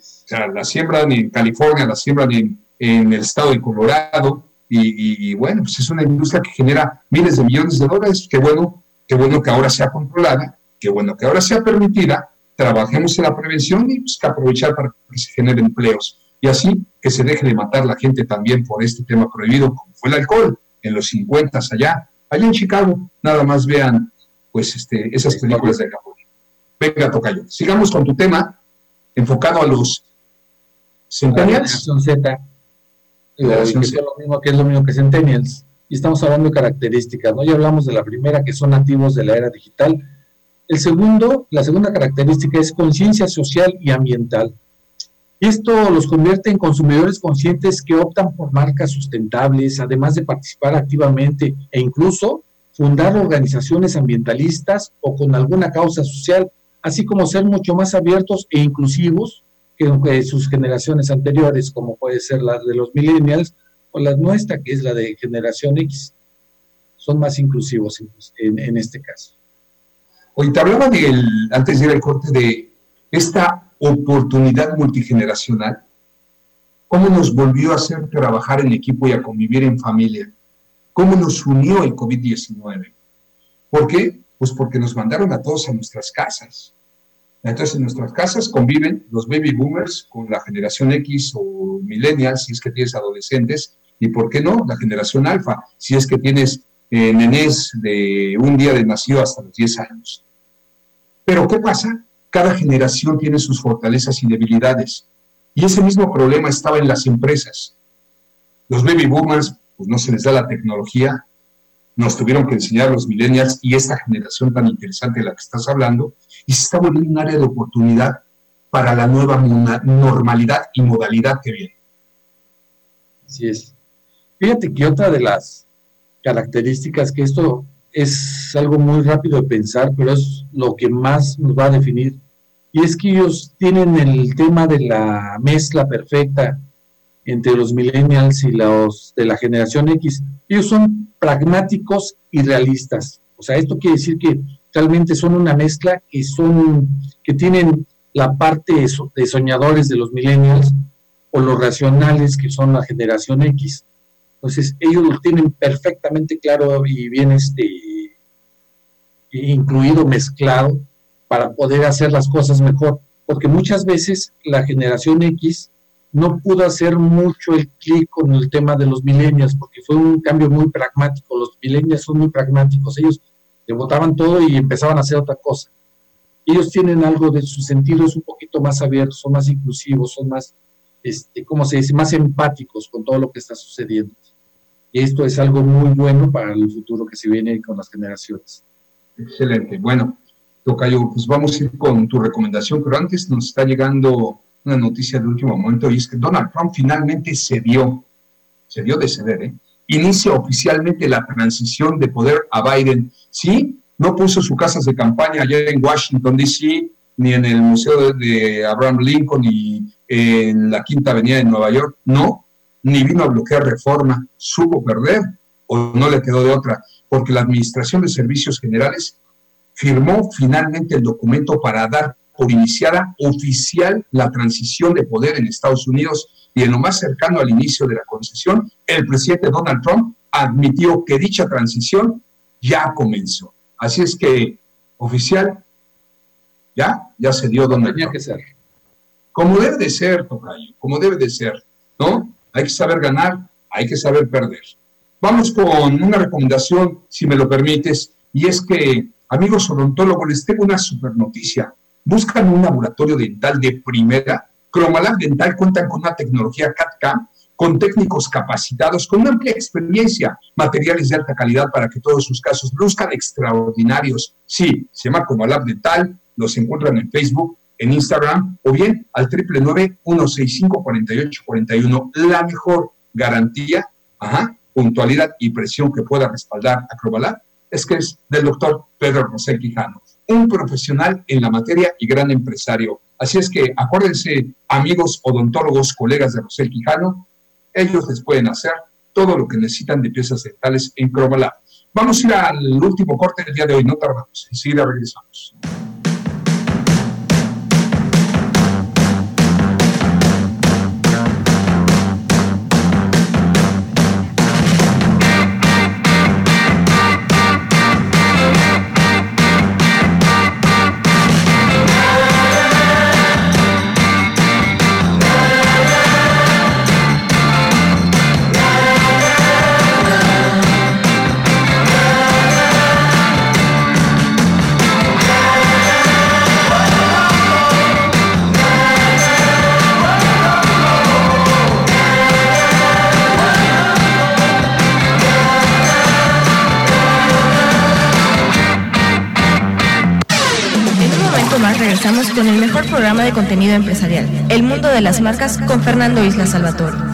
sea, la siembran en California, la siembran en, en el estado de Colorado, y, y, bueno, pues es una industria que genera miles de millones de dólares. Qué bueno, qué bueno que ahora sea controlada, qué bueno que ahora sea permitida, trabajemos en la prevención y pues, que aprovechar para que se generen empleos. Y así que se deje de matar la gente también por este tema prohibido, como fue el alcohol en los 50 allá, allá en Chicago. Nada más vean pues este, esas películas de Japón. Venga, Tocayo. Sigamos con tu tema enfocado a los centennials. Z que es lo mismo que es lo mismo que Centennials, y estamos hablando de características, ¿no? Ya hablamos de la primera, que son nativos de la era digital. El segundo, la segunda característica es conciencia social y ambiental. Esto los convierte en consumidores conscientes que optan por marcas sustentables, además de participar activamente e incluso fundar organizaciones ambientalistas o con alguna causa social, así como ser mucho más abiertos e inclusivos que sus generaciones anteriores, como puede ser la de los millennials o la nuestra, que es la de generación X. Son más inclusivos en, este caso. Hoy te hablaba del, antes de ir al corte de esta oportunidad multigeneracional, cómo nos volvió a hacer trabajar en equipo y a convivir en familia, cómo nos unió el COVID-19. ¿Por qué? Pues porque nos mandaron a todos a nuestras casas. Entonces, en nuestras casas conviven los baby boomers con la generación X o millennials, si es que tienes adolescentes, y por qué no, la generación alfa, si es que tienes eh, nenés de un día de nacido hasta los 10 años. Pero, ¿qué pasa? Cada generación tiene sus fortalezas y debilidades. Y ese mismo problema estaba en las empresas. Los baby boomers, pues no se les da la tecnología, nos tuvieron que enseñar los millennials y esta generación tan interesante de la que estás hablando, y se está volviendo un área de oportunidad para la nueva normalidad y modalidad que viene. Así es. Fíjate que otra de las características que esto es algo muy rápido de pensar, pero es lo que más nos va a definir, y es que ellos tienen el tema de la mezcla perfecta entre los millennials y los de la generación X. Ellos son pragmáticos y realistas. O sea, esto quiere decir que realmente son una mezcla que son, que tienen la parte de soñadores de los millennials o los racionales que son la generación X. Entonces, ellos lo tienen perfectamente claro y bien este, incluido, mezclado, para poder hacer las cosas mejor. Porque muchas veces la generación X no pudo hacer mucho el clic con el tema de los millennials, porque fue un cambio muy pragmático. Los millennials son muy pragmáticos, ellos le votaban todo y empezaban a hacer otra cosa. Ellos tienen algo de su sentido, es un poquito más abierto, son más inclusivos, son más, este, ¿cómo se dice?, más empáticos con todo lo que está sucediendo. Y esto es algo muy bueno para el futuro que se viene con las generaciones. Excelente. Bueno, Tocayo, pues vamos a ir con tu recomendación, pero antes nos está llegando una noticia de último momento y es que Donald Trump finalmente cedió, cedió de ceder, ¿eh? inicia oficialmente la transición de poder a Biden. Sí, no puso sus casas de campaña allá en Washington, D.C., ni en el Museo de Abraham Lincoln, ni en la Quinta Avenida de Nueva York, no, ni vino a bloquear reforma, supo perder o no le quedó de otra, porque la Administración de Servicios Generales firmó finalmente el documento para dar por iniciada oficial la transición de poder en Estados Unidos y en lo más cercano al inicio de la concesión, el presidente Donald Trump admitió que dicha transición ya comenzó. Así es que, oficial, ya, ya se dio Donald Trump. que ser. Como debe de ser, Tocayo, como debe de ser, ¿no? Hay que saber ganar, hay que saber perder. Vamos con una recomendación, si me lo permites, y es que, amigos odontólogos, les tengo una super noticia buscan un laboratorio dental de primera, Cromalab Dental cuentan con una tecnología CAD-CAM, con técnicos capacitados, con una amplia experiencia, materiales de alta calidad para que todos sus casos luzcan extraordinarios. Sí, se llama Cromalab Dental, los encuentran en Facebook, en Instagram o bien al 999-165-4841. La mejor garantía, ajá, puntualidad y presión que pueda respaldar a Cromalab es que es del doctor Pedro Rosel Quijano un profesional en la materia y gran empresario. Así es que acuérdense, amigos odontólogos, colegas de Rosel Quijano, ellos les pueden hacer todo lo que necesitan de piezas dentales en Cromalab. Vamos a ir al último corte del día de hoy, no tardamos, enseguida regresamos. Con el mejor programa de contenido empresarial, El Mundo de las Marcas con Fernando Isla Salvatore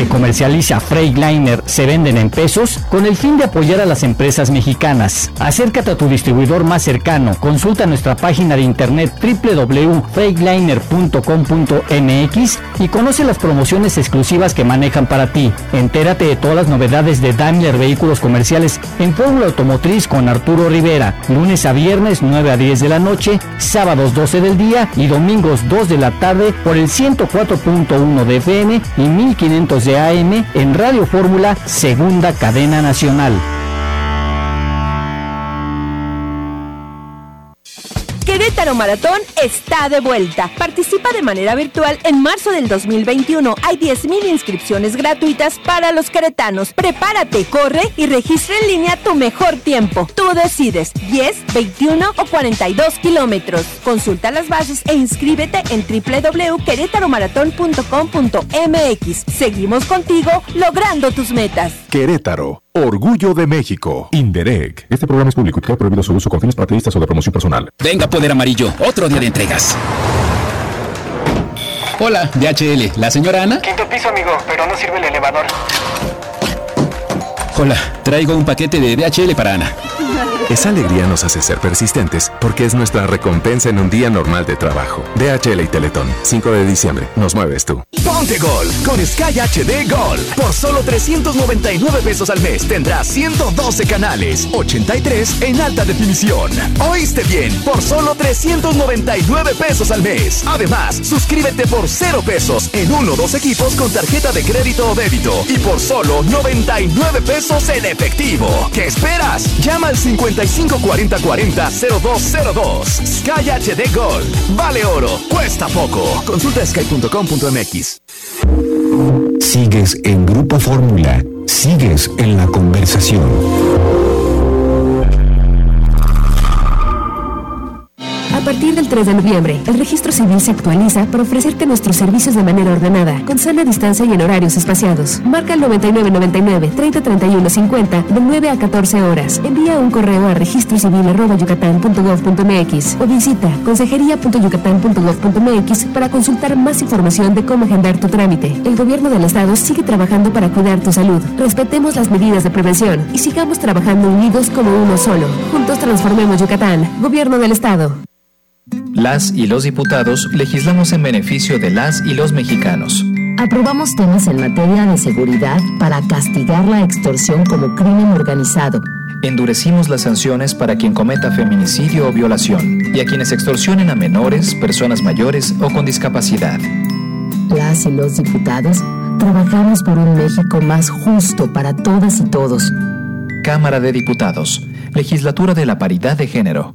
que comercializa Freightliner se venden en pesos con el fin de apoyar a las empresas mexicanas. Acércate a tu distribuidor más cercano, consulta nuestra página de internet www.freightliner.com.mx y conoce las promociones exclusivas que manejan para ti. Entérate de todas las novedades de Daimler Vehículos Comerciales en Fórmula Automotriz con Arturo Rivera, lunes a viernes 9 a 10 de la noche, sábados 12 del día y domingos 2 de la tarde por el 104.1 de FM y 1500 de AM en Radio Fórmula, segunda cadena nacional. Querétaro Maratón está de vuelta. Participa de manera virtual en marzo del 2021. Hay 10.000 inscripciones gratuitas para los queretanos. Prepárate, corre y registra en línea tu mejor tiempo. Tú decides 10, 21 o 42 kilómetros. Consulta las bases e inscríbete en www.querétaromaratón.com.mx. Seguimos contigo logrando tus metas. Querétaro, Orgullo de México. Inderec. Este programa es público y queda prohibido su uso con fines partidistas o de promoción personal. Venga, poder amarillo. Otro día de entregas. Hola, DHL. ¿La señora Ana? Quinto piso, amigo, pero no sirve el elevador. Hola, traigo un paquete de DHL para Ana. Esa alegría nos hace ser persistentes porque es nuestra recompensa en un día normal de trabajo. DHL y Teletón, 5 de diciembre, nos mueves tú. Ponte Gol con Sky HD Gol. Por solo 399 pesos al mes tendrás 112 canales, 83 en alta definición. ¿Oíste bien? Por solo 399 pesos al mes. Además, suscríbete por 0 pesos en uno o dos equipos con tarjeta de crédito o débito y por solo 99 pesos en efectivo. ¿Qué esperas? Llama al 50 554040-0202. Sky HD Gold. Vale oro. Cuesta poco. Consulta sky.com.mx. Sigues en Grupo Fórmula. Sigues en la conversación. A partir del 3 de noviembre, el registro civil se actualiza para ofrecerte nuestros servicios de manera ordenada, con sana distancia y en horarios espaciados. Marca el 9999-303150 de 9 a 14 horas. Envía un correo a registrocivil.yucatán.gov.mx o visita consejería.yucatán.gov.mx para consultar más información de cómo agendar tu trámite. El gobierno del estado sigue trabajando para cuidar tu salud. Respetemos las medidas de prevención y sigamos trabajando unidos como uno solo. Juntos transformemos Yucatán. Gobierno del estado. Las y los diputados legislamos en beneficio de las y los mexicanos. Aprobamos temas en materia de seguridad para castigar la extorsión como crimen organizado. Endurecimos las sanciones para quien cometa feminicidio o violación y a quienes extorsionen a menores, personas mayores o con discapacidad. Las y los diputados trabajamos por un México más justo para todas y todos. Cámara de Diputados, Legislatura de la Paridad de Género.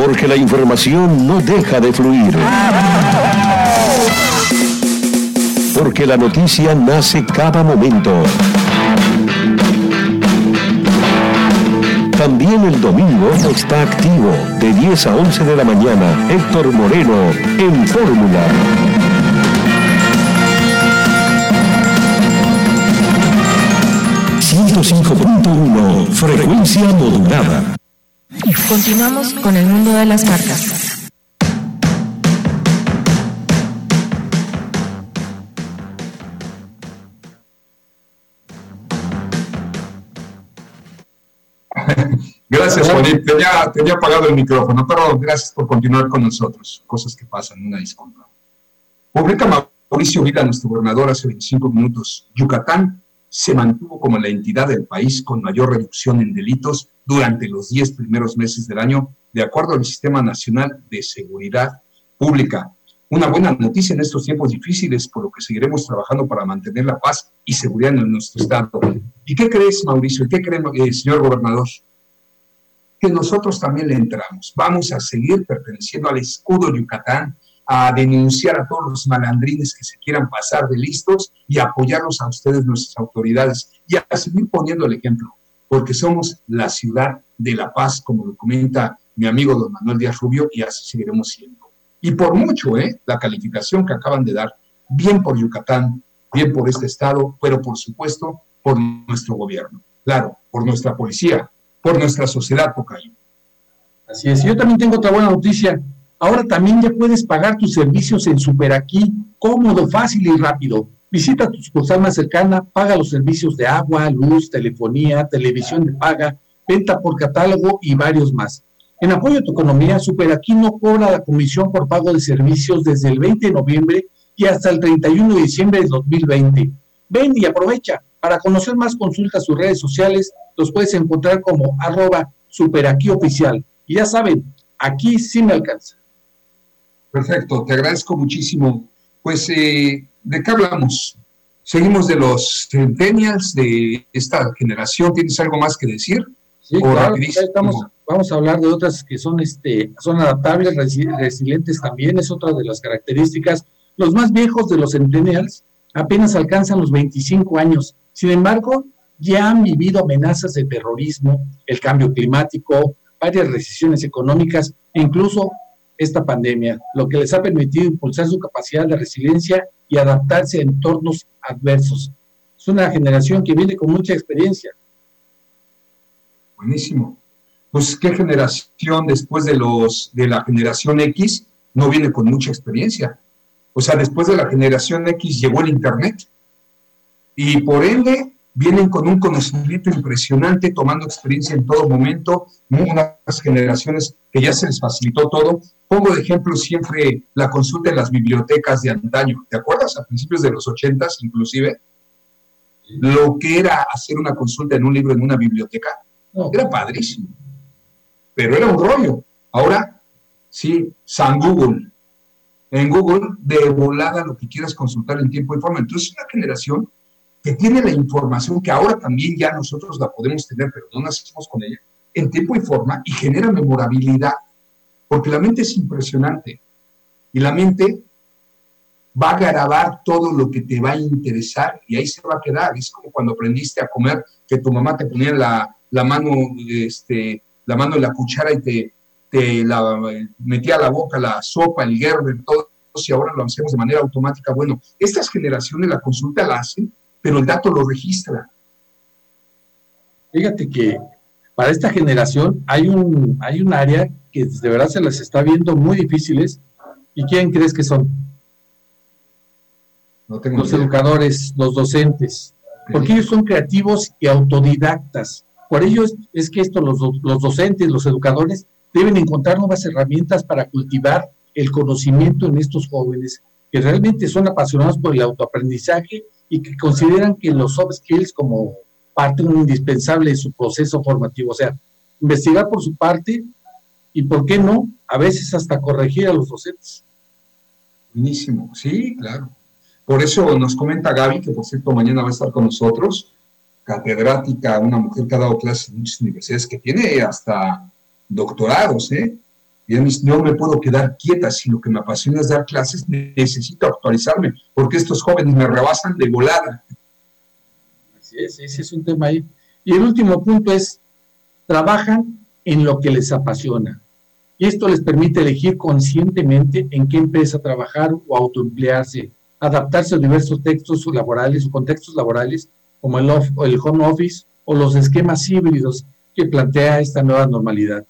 Porque la información no deja de fluir. Porque la noticia nace cada momento. También el domingo está activo de 10 a 11 de la mañana. Héctor Moreno en Fórmula. ...105.1... frecuencia modulada. Continuamos con el mundo de las marcas. Gracias, Juanito. Tenía, tenía apagado el micrófono, pero gracias por continuar con nosotros. Cosas que pasan, una disculpa. Publica Mauricio Vida, nuestro gobernador, hace 25 minutos. Yucatán se mantuvo como la entidad del país con mayor reducción en delitos durante los 10 primeros meses del año, de acuerdo al Sistema Nacional de Seguridad Pública. Una buena noticia en estos tiempos difíciles, por lo que seguiremos trabajando para mantener la paz y seguridad en nuestro Estado. ¿Y qué crees, Mauricio? ¿Y qué cree, eh, señor gobernador? Que nosotros también le entramos. Vamos a seguir perteneciendo al escudo Yucatán, a denunciar a todos los malandrines que se quieran pasar de listos y apoyarlos a ustedes, nuestras autoridades, y a seguir poniendo el ejemplo, porque somos la ciudad de la paz, como lo comenta mi amigo don Manuel Díaz Rubio, y así seguiremos siendo. Y por mucho, ¿eh? La calificación que acaban de dar, bien por Yucatán, bien por este Estado, pero por supuesto por nuestro gobierno. Claro, por nuestra policía, por nuestra sociedad, Tocayo. Así es. Yo también tengo otra buena noticia. Ahora también ya puedes pagar tus servicios en Super Aquí, cómodo, fácil y rápido. Visita tu sucursal más cercana, paga los servicios de agua, luz, telefonía, televisión de paga, venta por catálogo y varios más. En apoyo a tu economía, Super Aquí no cobra la comisión por pago de servicios desde el 20 de noviembre y hasta el 31 de diciembre de 2020. Ven y aprovecha. Para conocer más, consulta sus redes sociales. Los puedes encontrar como arroba superaquioficial. Y ya saben, aquí sí me alcanza. Perfecto, te agradezco muchísimo. Pues, eh, ¿de qué hablamos? ¿Seguimos de los centennials de esta generación? ¿Tienes algo más que decir? Sí, claro, estamos, vamos a hablar de otras que son, este, son adaptables, resilientes también, es otra de las características. Los más viejos de los centennials apenas alcanzan los 25 años. Sin embargo, ya han vivido amenazas de terrorismo, el cambio climático, varias decisiones económicas e incluso esta pandemia, lo que les ha permitido impulsar su capacidad de resiliencia y adaptarse a entornos adversos. Es una generación que viene con mucha experiencia. Buenísimo. Pues qué generación después de los de la generación X no viene con mucha experiencia. O sea, después de la generación X llegó el internet y por ende vienen con un conocimiento impresionante, tomando experiencia en todo momento, unas generaciones que ya se les facilitó todo. Pongo de ejemplo siempre la consulta en las bibliotecas de antaño, ¿te acuerdas? A principios de los ochentas, inclusive, lo que era hacer una consulta en un libro en una biblioteca, era padrísimo, pero era un rollo. Ahora, sí, San Google, en Google, de volada lo que quieras consultar en tiempo y forma. Entonces, una generación que tiene la información que ahora también ya nosotros la podemos tener, pero no nacimos con ella, en tiempo y forma y genera memorabilidad, porque la mente es impresionante y la mente va a grabar todo lo que te va a interesar y ahí se va a quedar. Es como cuando aprendiste a comer, que tu mamá te ponía la, la mano, este, la mano en la cuchara y te, te la metía a la boca la sopa, el gerber, todo, y ahora lo hacemos de manera automática. Bueno, estas generaciones la consulta la hacen pero el dato lo registra. Fíjate que para esta generación hay un, hay un área que de verdad se les está viendo muy difíciles. ¿Y quién crees que son? los educadores, los docentes, porque ellos son creativos y autodidactas. Por ello es, que esto, los, los docentes, los educadores, deben encontrar nuevas herramientas para cultivar el conocimiento en estos jóvenes que realmente son apasionados por el autoaprendizaje y que consideran que los soft skills como parte indispensable de su proceso formativo. O sea, investigar por su parte y, ¿por qué no? A veces hasta corregir a los docentes. Buenísimo, sí, claro. Por eso nos comenta Gaby, que por cierto mañana va a estar con nosotros, catedrática, una mujer que ha dado clases en muchas universidades, que tiene hasta doctorados, ¿eh? No me puedo quedar quieta, si lo que me apasiona es dar clases, necesito actualizarme, porque estos jóvenes me rebasan de volada. Así es, ese es un tema ahí. Y el último punto es, trabajan en lo que les apasiona. Y esto les permite elegir conscientemente en qué empresa trabajar o autoemplearse, adaptarse a diversos textos laborales o contextos laborales, como el, el home office o los esquemas híbridos que plantea esta nueva normalidad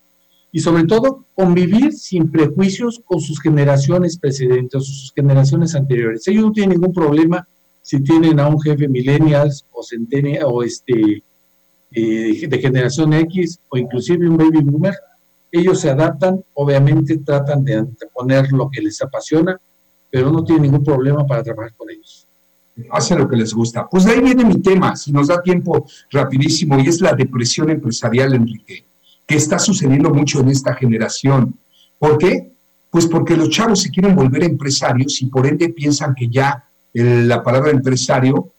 y sobre todo convivir sin prejuicios con sus generaciones precedentes o sus generaciones anteriores. Ellos no tienen ningún problema si tienen a un jefe millennials o centennial o este eh, de generación X o inclusive un baby boomer. Ellos se adaptan, obviamente tratan de poner lo que les apasiona, pero no tienen ningún problema para trabajar con ellos. Hacen lo que les gusta. Pues de ahí viene mi tema, si nos da tiempo rapidísimo, y es la depresión empresarial, Enrique que está sucediendo mucho en esta generación. ¿Por qué? Pues porque los chavos se quieren volver empresarios y por ende piensan que ya la palabra empresario,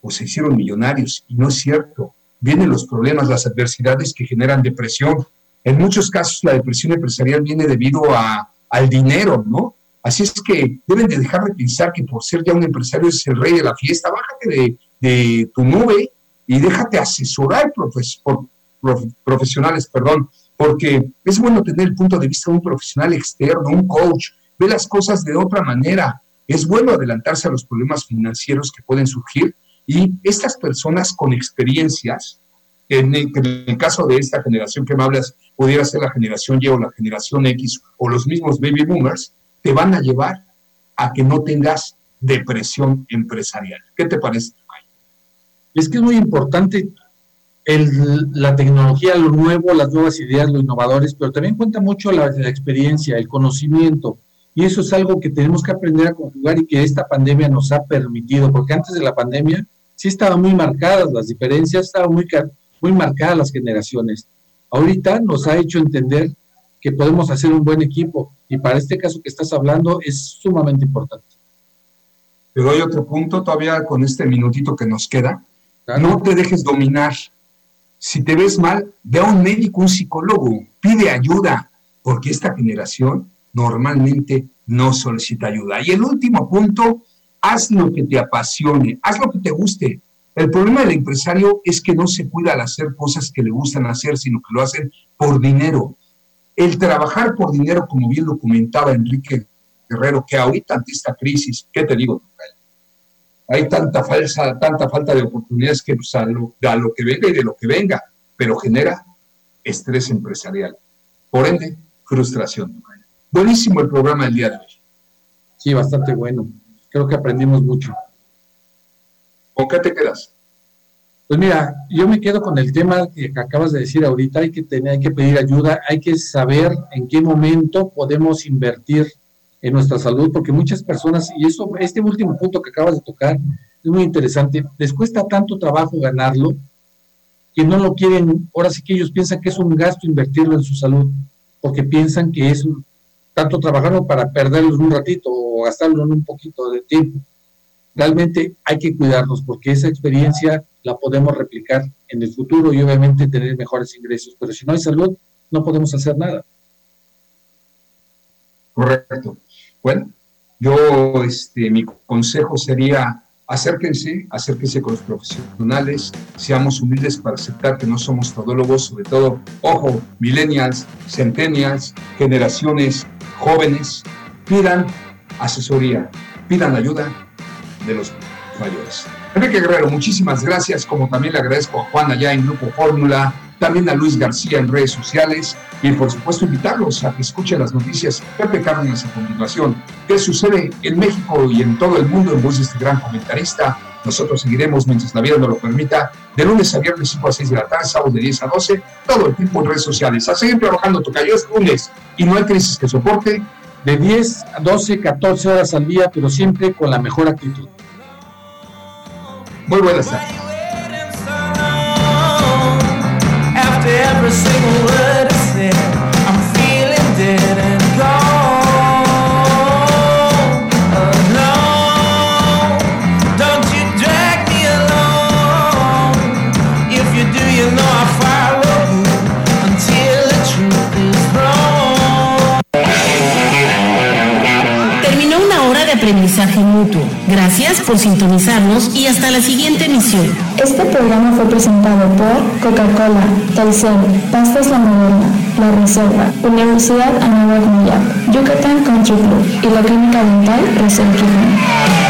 pues se hicieron millonarios. Y no es cierto. Vienen los problemas, las adversidades que generan depresión. En muchos casos la depresión empresarial viene debido a, al dinero, ¿no? Así es que deben de dejar de pensar que por ser ya un empresario es el rey de la fiesta. Bájate de, tu nube y déjate asesorar por, profesionales, perdón, porque es bueno tener el punto de vista de un profesional externo, un coach, ve las cosas de otra manera. Es bueno adelantarse a los problemas financieros que pueden surgir y estas personas con experiencias, en el, caso de esta generación que me hablas, pudiera ser la generación Y o la generación X o los mismos baby boomers, te van a llevar a que no tengas depresión empresarial. ¿Qué te parece? Es que es muy importante el, la tecnología, lo nuevo, las nuevas ideas, los innovadores, pero también cuenta mucho la, la, experiencia, el conocimiento. Y eso es algo que tenemos que aprender a conjugar y que esta pandemia nos ha permitido, porque antes de la pandemia sí estaban muy marcadas las diferencias, estaban muy, muy marcadas las generaciones. Ahorita nos ha hecho entender que podemos hacer un buen equipo y para este caso que estás hablando es sumamente importante. Te doy otro punto todavía con este minutito que nos queda. No te dejes dominar si te ves mal, ve a un médico, un psicólogo, pide ayuda, porque esta generación normalmente no solicita ayuda. Y el último punto, haz lo que te apasione, haz lo que te guste. El problema del empresario es que no se cuida al hacer cosas que le gustan hacer, sino que lo hacen por dinero. El trabajar por dinero, como bien lo comentaba Enrique Guerrero, que ahorita ante esta crisis, ¿qué te digo? Hay tanta, falsa, tanta falta de oportunidades que pues, a, lo, que venga y de lo que venga, pero genera estrés empresarial. Por ende, frustración. Buenísimo el programa del día de hoy. Sí, bastante bueno. Creo que aprendimos mucho. ¿Con qué te quedas? Pues mira, yo me quedo con el tema que acabas de decir ahorita, hay que tener, hay que pedir ayuda, hay que saber en qué momento podemos invertir en nuestra salud, porque muchas personas, y eso, este último punto que acabas de tocar, es muy interesante, les cuesta tanto trabajo ganarlo, que no lo quieren, ahora sí que ellos piensan que es un gasto invertirlo en su salud, porque piensan que es tanto trabajarlo para perderlo en un ratito o gastarlo en un poquito de tiempo. Realmente hay que cuidarnos porque esa experiencia la podemos replicar en el futuro y obviamente tener mejores ingresos. Pero si no hay salud, no podemos hacer nada. Correcto. Bueno, yo, este, mi consejo sería acérquense, acérquense con los profesionales, seamos humildes para aceptar que no somos todólogos, sobre todo, ojo, millennials, centennials, generaciones jóvenes, pidan asesoría, pidan ayuda de los mayores. Enrique Guerrero, muchísimas gracias, como también le agradezco a Juan allá en Grupo Fórmula, también a Luis García en redes sociales y por supuesto invitarlos a que escuchen las noticias Pepe Cárdenas a continuación. ¿Qué sucede en México y en todo el mundo en voz de este gran comentarista? Nosotros seguiremos, mientras la vida nos lo permita, de lunes a viernes 5 a 6 de la tarde, sábado de 10 a 12, todo el tiempo en redes sociales. A seguir trabajando, Tocayo, es lunes y no hay crisis que soporte. De 10 a 12, 14 horas al día, pero siempre con la mejor actitud. Muy buenas tardes. single word. Gracias por sintonizarnos y hasta la siguiente emisión. Este programa fue presentado por Coca-Cola, Telcel, Pastas La Moderna, La Reserva, Universidad Anáhuac Yucatán Country Club y la Clínica Dental Reserva